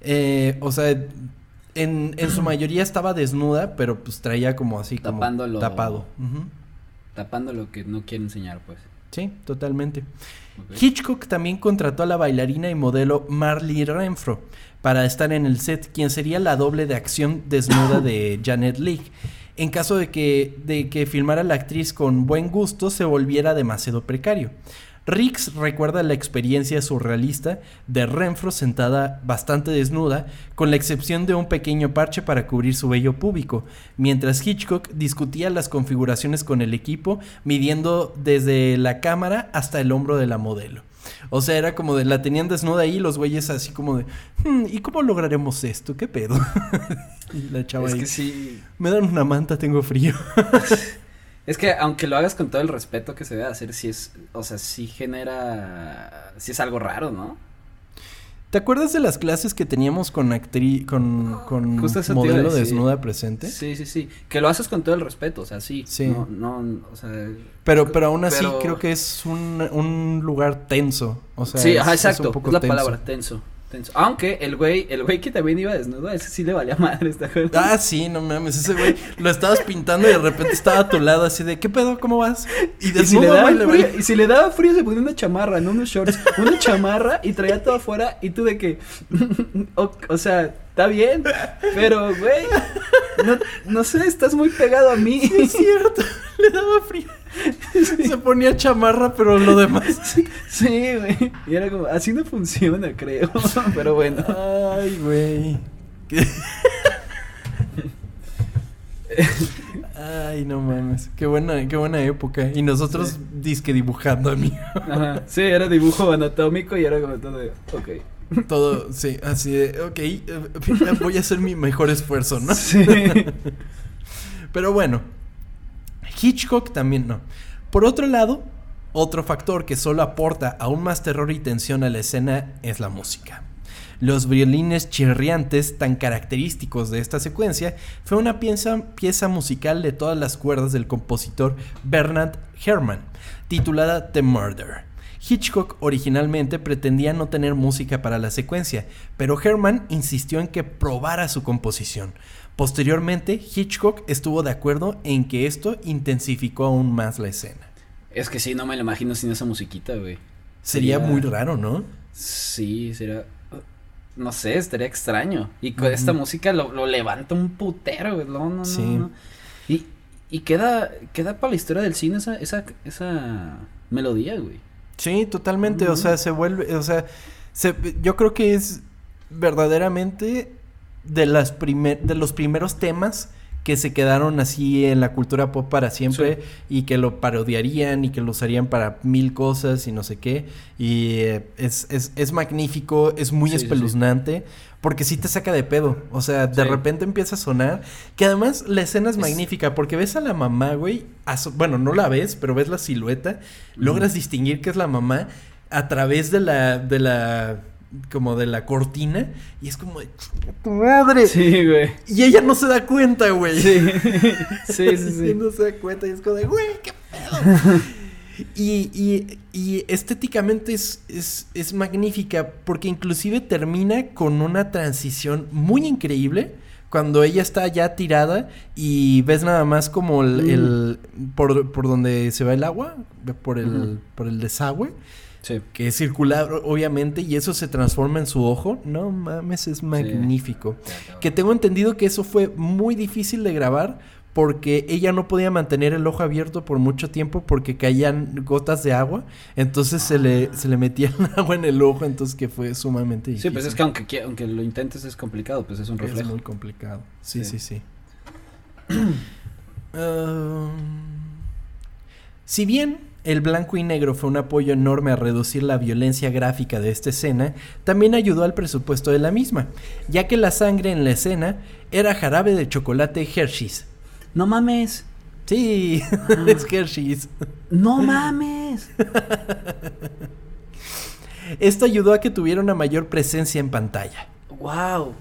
Eh, o sea, en, en su mayoría estaba desnuda, pero pues traía como así como tapado. Tapando lo que no quiere enseñar, pues. Sí, totalmente. Hitchcock también contrató a la bailarina y modelo Marley Renfro para estar en el set, quien sería la doble de acción desnuda de Janet Leigh. En caso de que, de que filmara la actriz con buen gusto, se volviera demasiado precario. Riggs recuerda la experiencia surrealista de Renfro sentada bastante desnuda, con la excepción de un pequeño parche para cubrir su vello púbico, mientras Hitchcock discutía las configuraciones con el equipo, midiendo desde la cámara hasta el hombro de la modelo. O sea, era como de la tenían desnuda ahí, los güeyes así como de, "Hmm, ¿y cómo lograremos esto? ¿Qué pedo? y la chava Es ahí, que sí. me dan una manta, tengo frío. Es que aunque lo hagas con todo el respeto que se debe hacer, sí es, o sea, sí genera, sí es algo raro, ¿no? ¿Te acuerdas de las clases que teníamos con actriz, con, con modelo desnuda presente? Sí, sí, sí. Que lo haces con todo el respeto, o sea, sí. Sí. No, no, o sea. Pero, pero aún así Pero- creo que es un, un lugar tenso. O sea, sí, es- ajá, es un exacto. Es, la tenso. palabra, tenso. Tenso. Aunque el güey, el güey que también iba desnudo, ese sí le valía madre, ¿te acuerdas? Ah, sí, no mames, ese güey lo estabas pintando y de repente estaba a tu lado así de, ¿qué pedo? ¿Cómo vas? Y Y si, desnudo, le daba güey, frío, y si le daba frío se ponía una chamarra, no unos shorts, una chamarra y traía todo afuera y tú de que, o, o sea, está bien, pero güey, no, no sé, estás muy pegado a mí. Sí, es cierto, le daba frío. Se ponía chamarra, pero lo demás. Sí, güey, y era como, así no funciona, creo, pero bueno. Ay, güey. Ay, no mames. Qué buena, qué buena época. Y nosotros Sí. disque dibujando a mí. Ajá, sí, era dibujo anatómico y era como todo de, ok. Todo, sí, así de, ok, eh, voy a hacer mi mejor esfuerzo, ¿no? Sí. Pero bueno, Hitchcock también no. Por otro lado, otro factor que solo aporta aún más terror y tensión a la escena es la música. Los violines chirriantes tan característicos de esta secuencia fue una pieza, musical de todas las cuerdas del compositor Bernard Herrmann, titulada The Murder. Hitchcock originalmente pretendía no tener música para la secuencia, pero Herrmann insistió en que probara su composición. Posteriormente, Hitchcock estuvo de acuerdo en que esto intensificó aún más la escena. Es que sí, no me lo imagino sin esa musiquita, güey. Sería Sería- muy raro, ¿no? Sí, sería. No sé, estaría extraño. Y con esta música lo, lo levanta un putero, güey. No, no, no, Sí. no. Y, y queda, queda para la historia del cine esa, esa, esa melodía, güey. Sí, totalmente. O sea, se vuelve. O sea, se- yo creo que es verdaderamente de las primer, de los primeros temas que se quedaron así en la cultura pop para siempre y que lo parodiarían y que lo usarían para mil cosas y no sé qué. Y eh, es, es, es magnífico, es muy Sí, sí, sí. espeluznante. Porque sí te saca de pedo. O sea, de repente empieza a sonar. Que además la escena es, Es- magnífica. Porque ves a la mamá, güey. Bueno, no la ves, pero ves la silueta. Logras distinguir que es la mamá a través de la. de la. Como de la cortina. Y es como de. "Chinga ¡Tu madre! Sí, güey. Y ella no se da cuenta, güey. Sí. sí, sí, no se da cuenta. Y es como de, güey, qué pedo. Y, y- y estéticamente es, es, es magnífica porque inclusive termina con una transición muy increíble cuando ella está ya tirada y ves nada más como el, Mm. el- por, por donde se va el agua, por el, por el desagüe, Sí. que es circular obviamente y eso se transforma en su ojo. No mames, es magnífico. Que tengo entendido que eso fue muy difícil de grabar porque ella no podía mantener el ojo abierto por mucho tiempo porque caían gotas de agua. Entonces se, le, se le metía el agua en el ojo, entonces que fue sumamente difícil. Sí, pues es que aunque, aunque lo intentes es complicado, pues es un Es reflejo. muy complicado. Sí, sí, Sí. sí. Um, si bien el blanco y negro fue un apoyo enorme a reducir la violencia gráfica de esta escena, también ayudó al presupuesto de la misma, ya que la sangre en la escena era jarabe de chocolate Hershey's. No mames. Sí, es Hershey's. No mames. Esto ayudó a que tuviera una mayor presencia en pantalla. wow.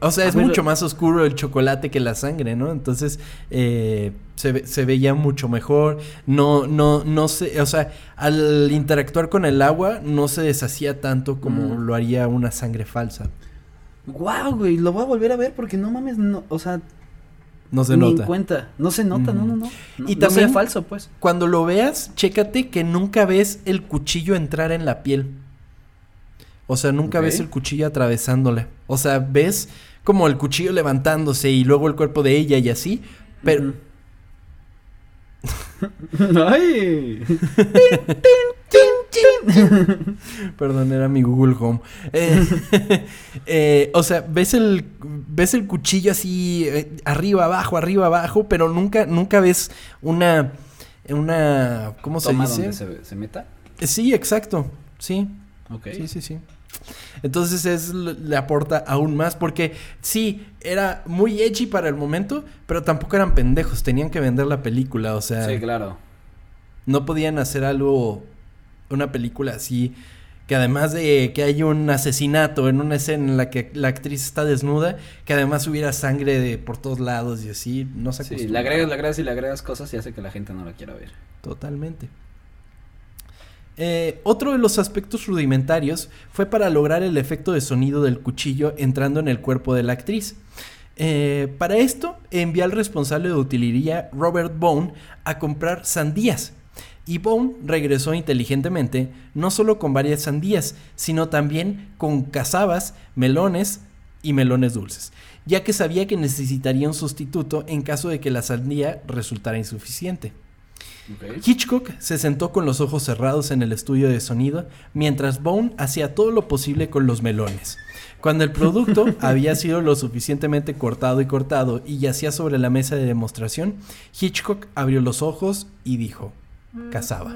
O sea, es ver, mucho más oscuro el chocolate que la sangre, ¿no? Entonces, eh, se, ve- se veía mucho mejor. No, no, no se, o sea, al interactuar con el agua, no se deshacía tanto como Mm. lo haría una sangre falsa. Wow, güey, lo voy a volver a ver porque no mames, no, o sea, No se ni en nota. cuenta. No se nota, no, no, no. no Y no también- sea falso, pues. Cuando lo veas, chécate que nunca ves el cuchillo entrar en la piel. O sea, nunca ves el cuchillo atravesándola. O sea, ves como el cuchillo levantándose y luego el cuerpo de ella y así. Pero. ¡Ay! Perdón, era mi Google Home. Eh, eh, o sea, ves el, ves el cuchillo así eh, arriba, abajo, arriba, abajo, pero nunca, nunca ves una, una, ¿cómo se Toma dice? donde se, se meta. Sí, exacto, sí, Ok. sí, sí, sí. Entonces es, le aporta aún más porque sí, era muy edgy para el momento, pero tampoco eran pendejos, tenían que vender la película, o sea, Sí, claro. no podían hacer algo, una película así, que además de que hay un asesinato en una escena en la que la actriz está desnuda, que además hubiera sangre de por todos lados y así, no se Sí, le agregas, le agregas y le agregas cosas y hace que la gente no la quiera ver. Totalmente. Eh, otro de los aspectos rudimentarios fue para lograr el efecto de sonido del cuchillo entrando en el cuerpo de la actriz. Eh, para esto, envió al responsable de utilería, Robert Bone, a comprar sandías. Y Bone regresó inteligentemente, no solo con varias sandías, sino también con cazabas, melones y melones dulces, ya que sabía que necesitaría un sustituto en caso de que la sandía resultara insuficiente. Hitchcock se sentó con los ojos cerrados en el estudio de sonido mientras Bone hacía todo lo posible con los melones. Cuando el producto había sido lo suficientemente cortado y cortado y yacía sobre la mesa de demostración, Hitchcock abrió los ojos y dijo, cazaba.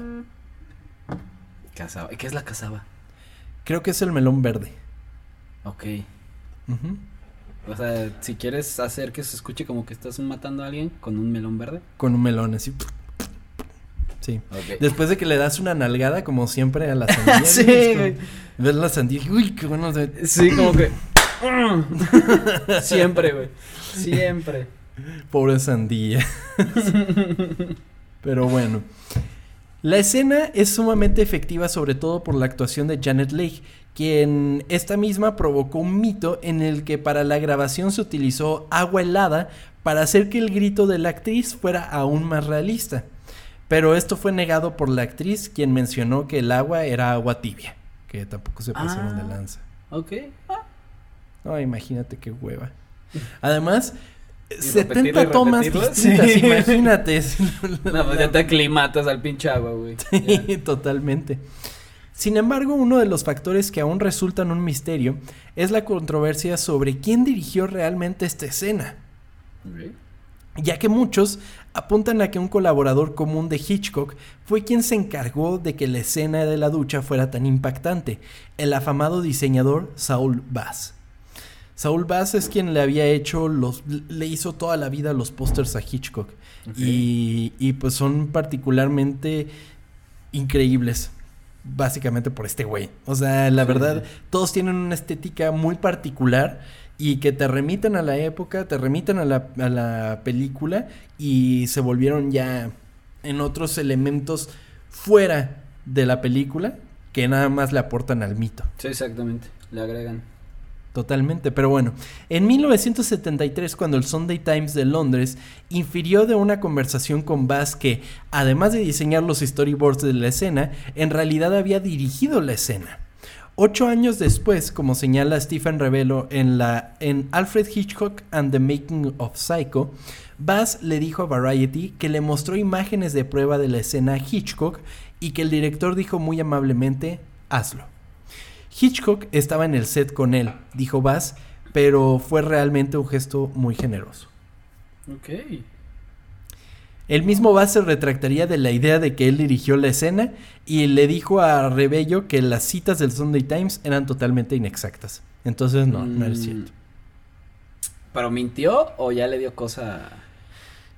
Cazaba. ¿Y qué es la cazaba? Creo que es el melón verde. Ok. O sea, si quieres hacer que se escuche como que estás matando a alguien con un melón verde. Con un melón así. Sí. Después de que le das una nalgada, como siempre, a la sandía. Sí, güey. Ves la sandía uy, qué bueno. se- Sí, como que. Siempre, güey. Siempre. Pobre sandía. Pero bueno. La escena es sumamente efectiva, sobre todo por la actuación de Janet Leigh, quien esta misma provocó un mito en el que para la grabación se utilizó agua helada para hacer que el grito de la actriz fuera aún más realista. Pero esto fue negado por la actriz, quien mencionó que el agua era agua tibia, que tampoco se pasaron de Ah. lanza. Ok. Ah, No, imagínate qué hueva. Además, Y 70 repetirlo y tomas distintas, sí. imagínate. No, pues ya te aclimatas al pinche agua, güey. Sí, totalmente. Sin embargo, uno de los factores que aún resultan un misterio es la controversia sobre quién dirigió realmente esta escena, ya que muchos apuntan a que un colaborador común de Hitchcock fue quien se encargó de que la escena de la ducha fuera tan impactante, el afamado diseñador Saul Bass. Saul Bass es quien le había hecho los, le hizo toda la vida los pósters a Hitchcock. Y, y, pues son particularmente increíbles. Básicamente por este güey. O sea, la Sí, verdad, todos tienen una estética muy particular y que te remiten a la época, te remiten a la, a la película y se volvieron ya en otros elementos fuera de la película que nada más le aportan al mito. Sí, exactamente. Le agregan. Totalmente, pero bueno, en 1973 cuando el Sunday Times de Londres infirió de una conversación con Bass que, además de diseñar los storyboards de la escena, en realidad había dirigido la escena. Ocho años después, como señala Stephen Revelo en, la, en Alfred Hitchcock and the Making of Psycho, Bass le dijo a Variety que le mostró imágenes de prueba de la escena Hitchcock y que el director dijo muy amablemente, hazlo. Hitchcock estaba en el set con él, dijo Bass, pero fue realmente un gesto muy generoso. Ok. El mismo Bass se retractaría de la idea de que él dirigió la escena y le dijo a Rebello que las citas del Sunday Times eran totalmente inexactas. Entonces no, no es Mm. cierto. ¿Pero mintió o ya le dio cosa?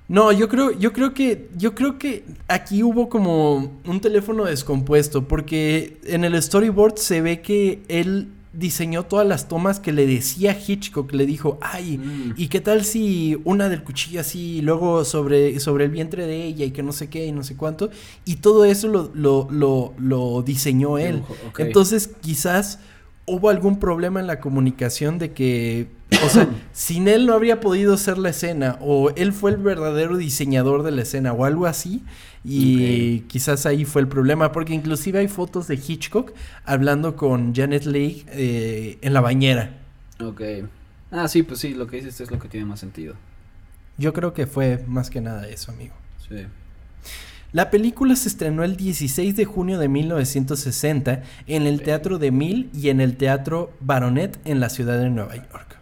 No, yo creo, yo creo que, yo creo que aquí hubo como un teléfono descompuesto, porque en el storyboard se ve que él diseñó todas las tomas que le decía Hitchcock. Le dijo, ay, Mm. ¿y qué tal si una del cuchillo así, y luego sobre, sobre el vientre de ella y que no sé qué y no sé cuánto? Y todo eso lo, lo, lo, lo diseñó él. Entonces, quizás hubo algún problema en la comunicación de que, o sea, sin él no habría podido hacer la escena, o él fue el verdadero diseñador de la escena, o algo así, y quizás ahí fue el problema, porque inclusive hay fotos de Hitchcock hablando con Janet Leigh eh, en la bañera. Ok. Ah, sí, pues sí, lo que dices es lo que tiene más sentido. Yo creo que fue más que nada eso, amigo. Sí. La película se estrenó el 16 de junio de 1960 en el Teatro de Mil y en el Teatro Baronet en la ciudad de Nueva York.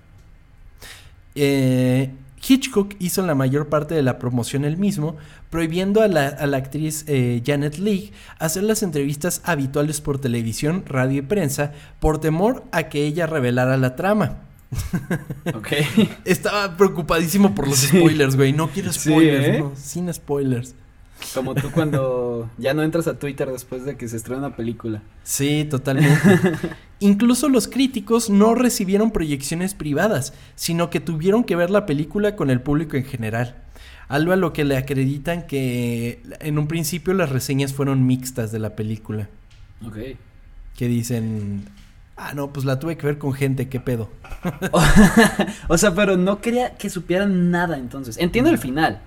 Eh, Hitchcock hizo la mayor parte de la promoción él mismo, prohibiendo a la, a la actriz eh, Janet Leigh hacer las entrevistas habituales por televisión, radio y prensa por temor a que ella revelara la trama. Ok. Estaba preocupadísimo por los Sí. spoilers, güey. No quiero Sí, spoilers, ¿eh? no, sin spoilers. Como tú cuando ya no entras a Twitter después de que se estrena una película. Sí, totalmente. Incluso los críticos no recibieron proyecciones privadas, sino que tuvieron que ver la película con el público en general. Algo a lo que le acreditan que en un principio las reseñas fueron mixtas de la película. Ok. Que dicen, ah, no, pues la tuve que ver con gente, qué pedo. o sea, pero no quería que supieran nada entonces. Entiendo el final,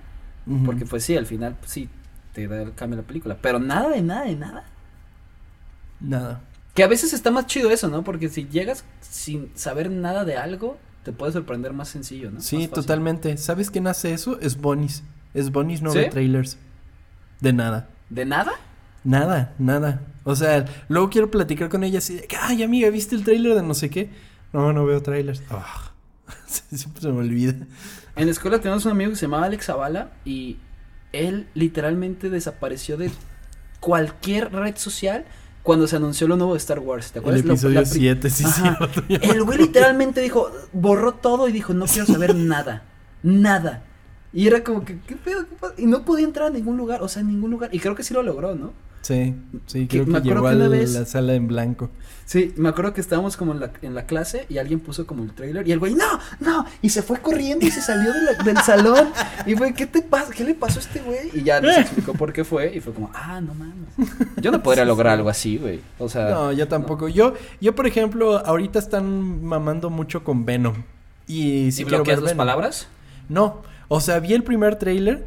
porque pues sí, al final pues, sí te da el cambio la película, pero nada de nada de nada. Nada. Que a veces está más chido eso, ¿no? Porque si llegas sin saber nada de algo, te puede sorprender más sencillo, ¿no? Sí, totalmente. ¿Sabes quién hace eso? Es Bonis. Es Bonis, no ¿Sí? ve trailers. De nada. ¿De nada? Nada, nada. O sea, luego quiero platicar con ella así de que, ay, amiga, ¿viste el tráiler de no sé qué? No, no veo trailers. Ah, siempre se me olvida. En la escuela tenemos un amigo que se llamaba Alex Zavala y él literalmente desapareció de cualquier red social cuando se anunció lo nuevo de Star Wars. ¿Te El acuerdas? Lo- episodio la pri- 7, sí, cierto. El güey literalmente dijo, borró todo y dijo, no quiero saber nada, nada. Y era como que, ¿qué pedo? ¿Qué pasa? Y no podía entrar a ningún lugar, o sea, en ningún lugar. Y creo que sí lo logró, ¿no? Sí, sí, creo que llegó a que una la, vez- sala en blanco. Sí, me acuerdo que estábamos como en la, en la clase y alguien puso como el trailer y el güey, no, no, y se fue corriendo y se salió de la- del salón y fue, ¿qué te pasa? ¿Qué le pasó a este güey? Y ya nos explicó por qué fue y fue como, ah, no mames. Yo no podría lograr algo así, güey. O sea, No, yo tampoco. Yo, yo, por ejemplo, ahorita están mamando mucho con Venom. Y si ¿y bloqueas ver las Venom. palabras? No, o sea, vi el primer tráiler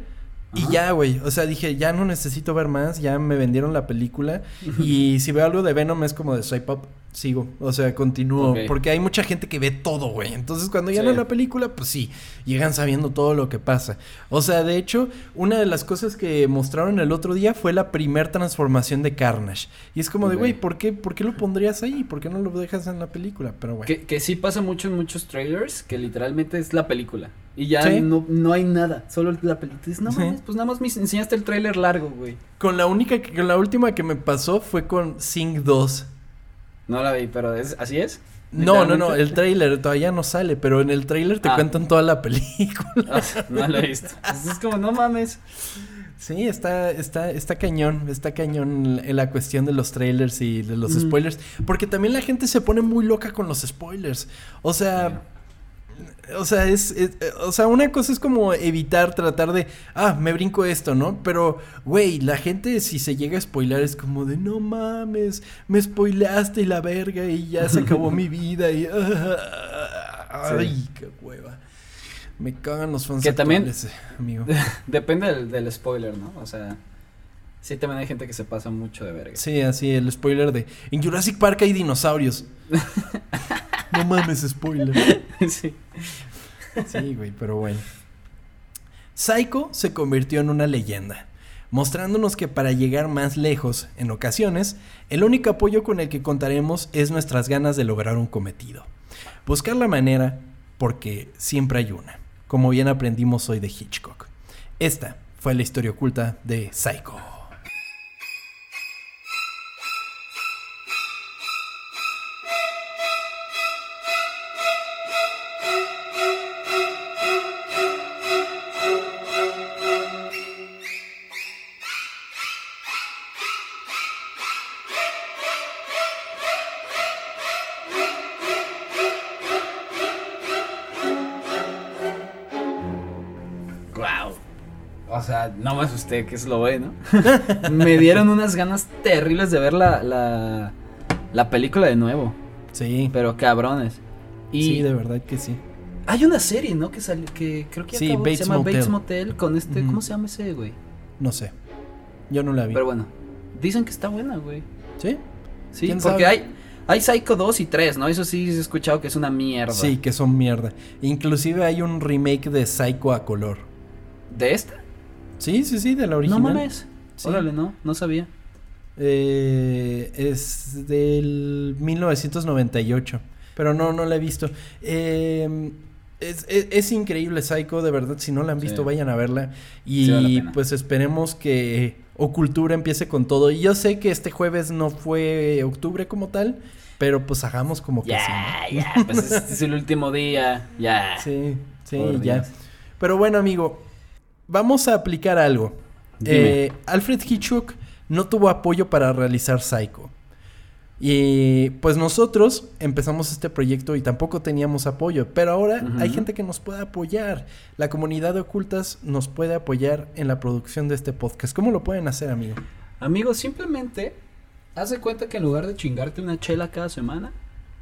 y ya, güey. O sea, dije, ya no necesito ver más, ya me vendieron la película. y si veo algo de Venom es como de swipe up, sigo. O sea, continúo. Porque hay mucha gente que ve todo, güey. Entonces, cuando ya Sí. es la película, pues sí, llegan sabiendo todo lo que pasa. O sea, de hecho, una de las cosas que mostraron el otro día fue la primer transformación de Carnage. Y es como de, güey, ¿por qué, ¿por qué lo pondrías ahí? ¿Por qué no lo dejas en la película? Pero bueno. Que, que sí pasa mucho en muchos trailers, que literalmente es la película. Y ya Sí. no, no hay nada, solo la película. Dices, no Sí. mames, pues nada más me enseñaste el trailer largo, güey. Con la única, con la última que me pasó fue con Sing 2. No la vi, pero es, ¿así es? No, no, no, el tráiler todavía no sale, pero en el tráiler te Ah. cuentan toda la película. Ah, no la he visto. Entonces es como, no mames. Sí, está, está, está cañón, está cañón en la cuestión de los trailers y de los Mm. spoilers, porque también la gente se pone muy loca con los spoilers. O sea, o sea, es, es- o sea, una cosa es como evitar tratar de, ah, me brinco esto, ¿no? Pero, güey, la gente si se llega a spoilar es como de, no mames, me spoileaste y la verga y ya se acabó mi vida y, ay, qué hueva. Me cagan los fans Que también- amigo. Depende del, del spoiler, ¿no? O sea, sí también hay gente que se pasa mucho de verga. Sí, así, el spoiler de, en Jurassic Park hay dinosaurios. no mames, spoiler. sí. Sí, güey, pero bueno. Psycho se convirtió en una leyenda, mostrándonos que para llegar más lejos, en ocasiones, el único apoyo con el que contaremos es nuestras ganas de lograr un cometido. Buscar la manera, porque siempre hay una, como bien aprendimos hoy de Hitchcock. Esta fue la historia oculta de Psycho. No me asusté, que es lo bueno. me dieron unas ganas terribles de ver la, la, la película de nuevo. Sí. Pero cabrones. Y sí, de verdad que sí. Hay una serie, ¿no? Que sale, que creo que sí, acabó, se llama Motel. Bates Motel con este, ¿cómo se llama ese güey? No sé. Yo no la vi. Pero bueno, dicen que está buena, güey. ¿Sí? Sí, ¿Quién porque sabe? hay hay Psycho 2 y 3, ¿no? Eso sí he escuchado que es una mierda. Sí, que son mierda. Inclusive hay un remake de Psycho a color. ¿De esta? Sí, sí, sí, de la original. No mames. Sí. Órale, no, no sabía. Eh, es del 1998. Pero no, no la he visto. Eh, es, es- es increíble Psycho, de verdad. Si no la han visto, Sí. vayan a verla. Y Sí, vale pues esperemos que Ocultura empiece con todo. Y yo sé que este jueves no fue octubre como tal. Pero pues hagamos como que Ya, sí. ¿no? ya, pues es, es el último día, ya. Sí, sí, Por ya. Dios. Pero bueno, amigo, vamos a aplicar algo. Eh, Alfred Hitchcock no tuvo apoyo para realizar Psycho. Y pues nosotros empezamos este proyecto y tampoco teníamos apoyo, pero ahora hay gente que nos puede apoyar. La comunidad de ocultas nos puede apoyar en la producción de este podcast. ¿Cómo lo pueden hacer, amigo? Amigo, simplemente haz de cuenta que en lugar de chingarte una chela cada semana,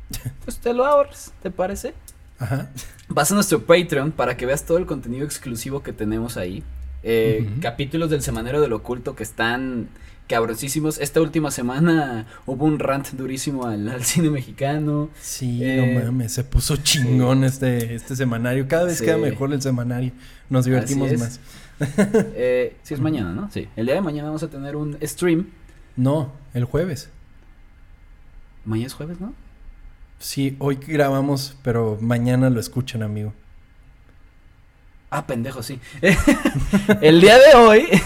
pues te lo ahorras, ¿te parece? Ajá. Vas a nuestro Patreon para que veas todo el contenido exclusivo que tenemos ahí. Eh. Capítulos del Semanero del Oculto que están cabrosísimos. Esta última semana hubo un rant durísimo al, al cine mexicano. Sí, Eh, no mames, se puso chingón este, este semanario. Cada vez Sí. queda mejor el semanario. Nos divertimos más. Eh, sí, es mañana, ¿no? Sí. El día de mañana vamos a tener un stream. No, el jueves. Mañana es jueves, ¿no? Sí, hoy grabamos, pero mañana lo escuchan, amigo. Ah, pendejo, sí. el día de hoy.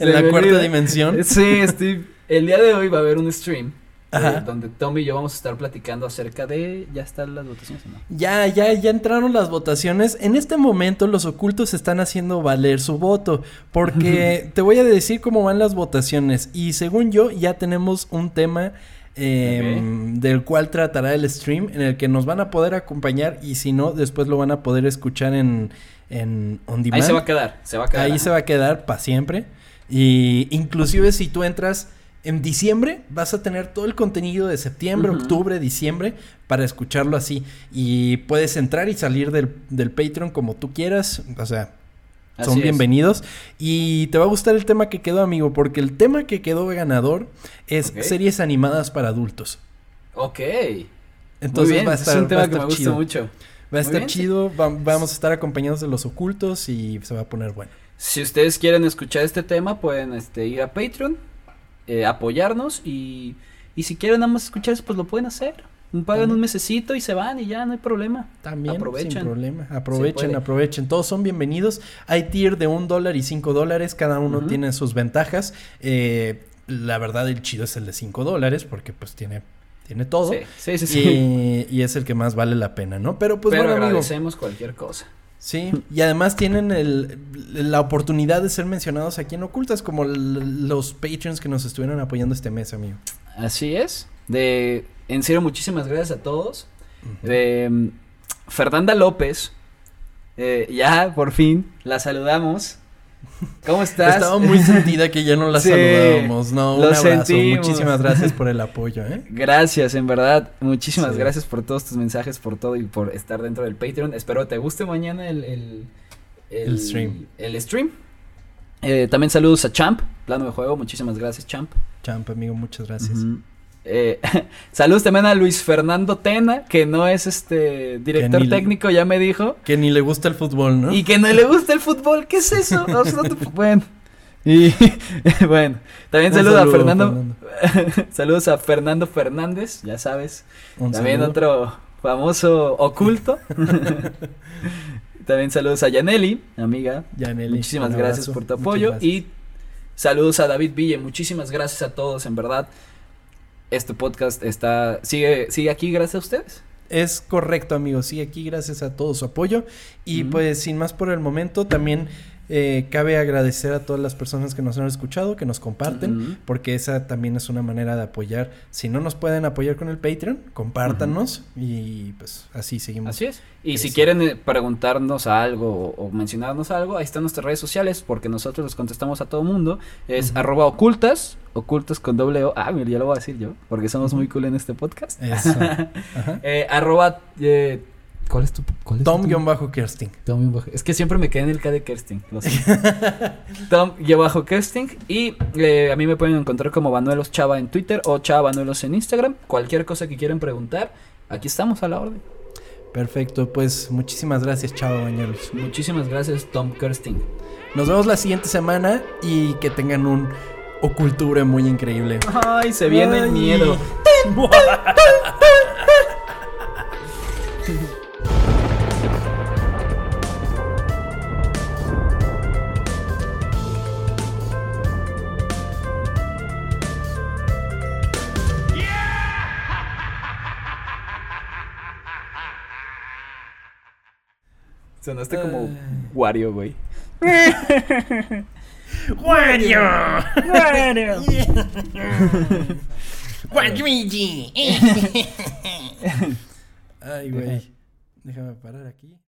En la cuarta dimensión. Sí, estoy. El día de hoy va a haber un stream. Eh, donde Tommy y yo vamos a estar platicando acerca de. ¿Ya están las votaciones o no? Ya, ya, ya entraron las votaciones. En este momento los ocultos están haciendo valer su voto. Porque te voy a decir cómo van las votaciones. Y según yo, ya tenemos un tema eh, del cual tratará el stream. En el que nos van a poder acompañar. Y si no, después lo van a poder escuchar en, en On Demand. Ahí se va a quedar. Se va a quedar. Ahí se va a quedar para siempre. Y inclusive si tú entras en diciembre, vas a tener todo el contenido de septiembre, octubre, diciembre, para escucharlo así. Y puedes entrar y salir del, del Patreon como tú quieras. O sea, Así son es. bienvenidos. Y te va a gustar el tema que quedó, amigo, porque el tema que quedó ganador es series animadas para adultos. Ok. Entonces bien, va a estar, es un tema que me gusta chido. mucho. Va a Muy estar bien, chido, va- vamos a estar acompañados de los ocultos y se va a poner bueno. Si ustedes quieren escuchar este tema, pueden este, ir a Patreon, eh, apoyarnos y, y si quieren nada más escuchar eso, pues lo pueden hacer. Pagan También. un mesecito y se van y ya, no hay problema. También, sin problema. Aprovechen, aprovechen. Todos son bienvenidos. Hay tier de un dólar y cinco dólares. Cada uno tiene sus ventajas. Eh, la verdad, el chido es el de cinco dólares porque pues tiene, tiene todo. Sí, sí, sí. sí. Y, y es el que más vale la pena, ¿no? Pero pues Pero bueno, amigo. agradecemos cualquier cosa. Sí, y además tienen el, la oportunidad de ser mencionados aquí en Ocultas, como los patrons que nos estuvieron apoyando este mes, amigo. Así es. De, en serio, muchísimas gracias a todos. De, mm, Fernanda López. eh, ya, por fin, la saludamos. ¿Cómo estás? Estaba muy sentida que ya no la Sí, saludábamos. No, un abrazo. sentimos. Muchísimas gracias por el apoyo, ¿eh? Gracias, en verdad. Muchísimas Sí. gracias por todos tus mensajes, por todo y por estar dentro del Patreon. Espero te guste mañana el, el, El stream. El stream. Eh, también saludos a Champ, plano de juego. Muchísimas gracias, Champ. Champ, amigo, muchas gracias. Eh, saludos también a Luis Fernando Tena, que no es este director le- técnico, ya me dijo. Que ni le gusta el fútbol, ¿no? Y que no le gusta el fútbol, ¿qué es eso? No, bueno. Y bueno, también Un saludo a Fernando. saludos a Fernando Fernández, ya sabes. Un También saludo. otro famoso oculto. También saludos a Yaneli, amiga. Yaneli, Muchísimas gracias por tu apoyo. Y saludos a David Ville. Muchísimas gracias a todos, en verdad. Este podcast está sigue, sigue aquí gracias a ustedes. Es correcto, amigos. Sí, aquí gracias a todo su apoyo. Y pues sin más por el momento, también Eh, cabe agradecer a todas las personas que nos han escuchado, que nos comparten, porque esa también es una manera de apoyar. Si no nos pueden apoyar con el Patreon, compártanos y pues así seguimos. Así es. Y si quieren eh, preguntarnos algo o, o mencionarnos algo, ahí están nuestras redes sociales, porque nosotros les contestamos a todo mundo. Es Ujú. arroba ocultas, ocultas con doble O. Ah, mira, ya lo voy a decir yo, porque somos muy cool en este podcast. Eso. Eh, arroba, eh, ¿cuál es tu? Cuál es Tom-Kersting. Tom Es que siempre me quedé en el K de Kersting. Lo siento. Tom bajo Kersting. Y eh, a mí me pueden encontrar como Banuelos Chava en Twitter o Chava Banuelos en Instagram. Cualquier cosa que quieran preguntar, aquí estamos a la orden. Perfecto, pues muchísimas gracias, chao, bañeros. Muchísimas gracias, Tom Kersting. Nos vemos la siguiente semana y que tengan un oculture muy increíble. Ay, se viene el miedo. Sonaste como Ay. Wario, güey. ¡Wario! Wario. Ay, güey. Déjame parar aquí.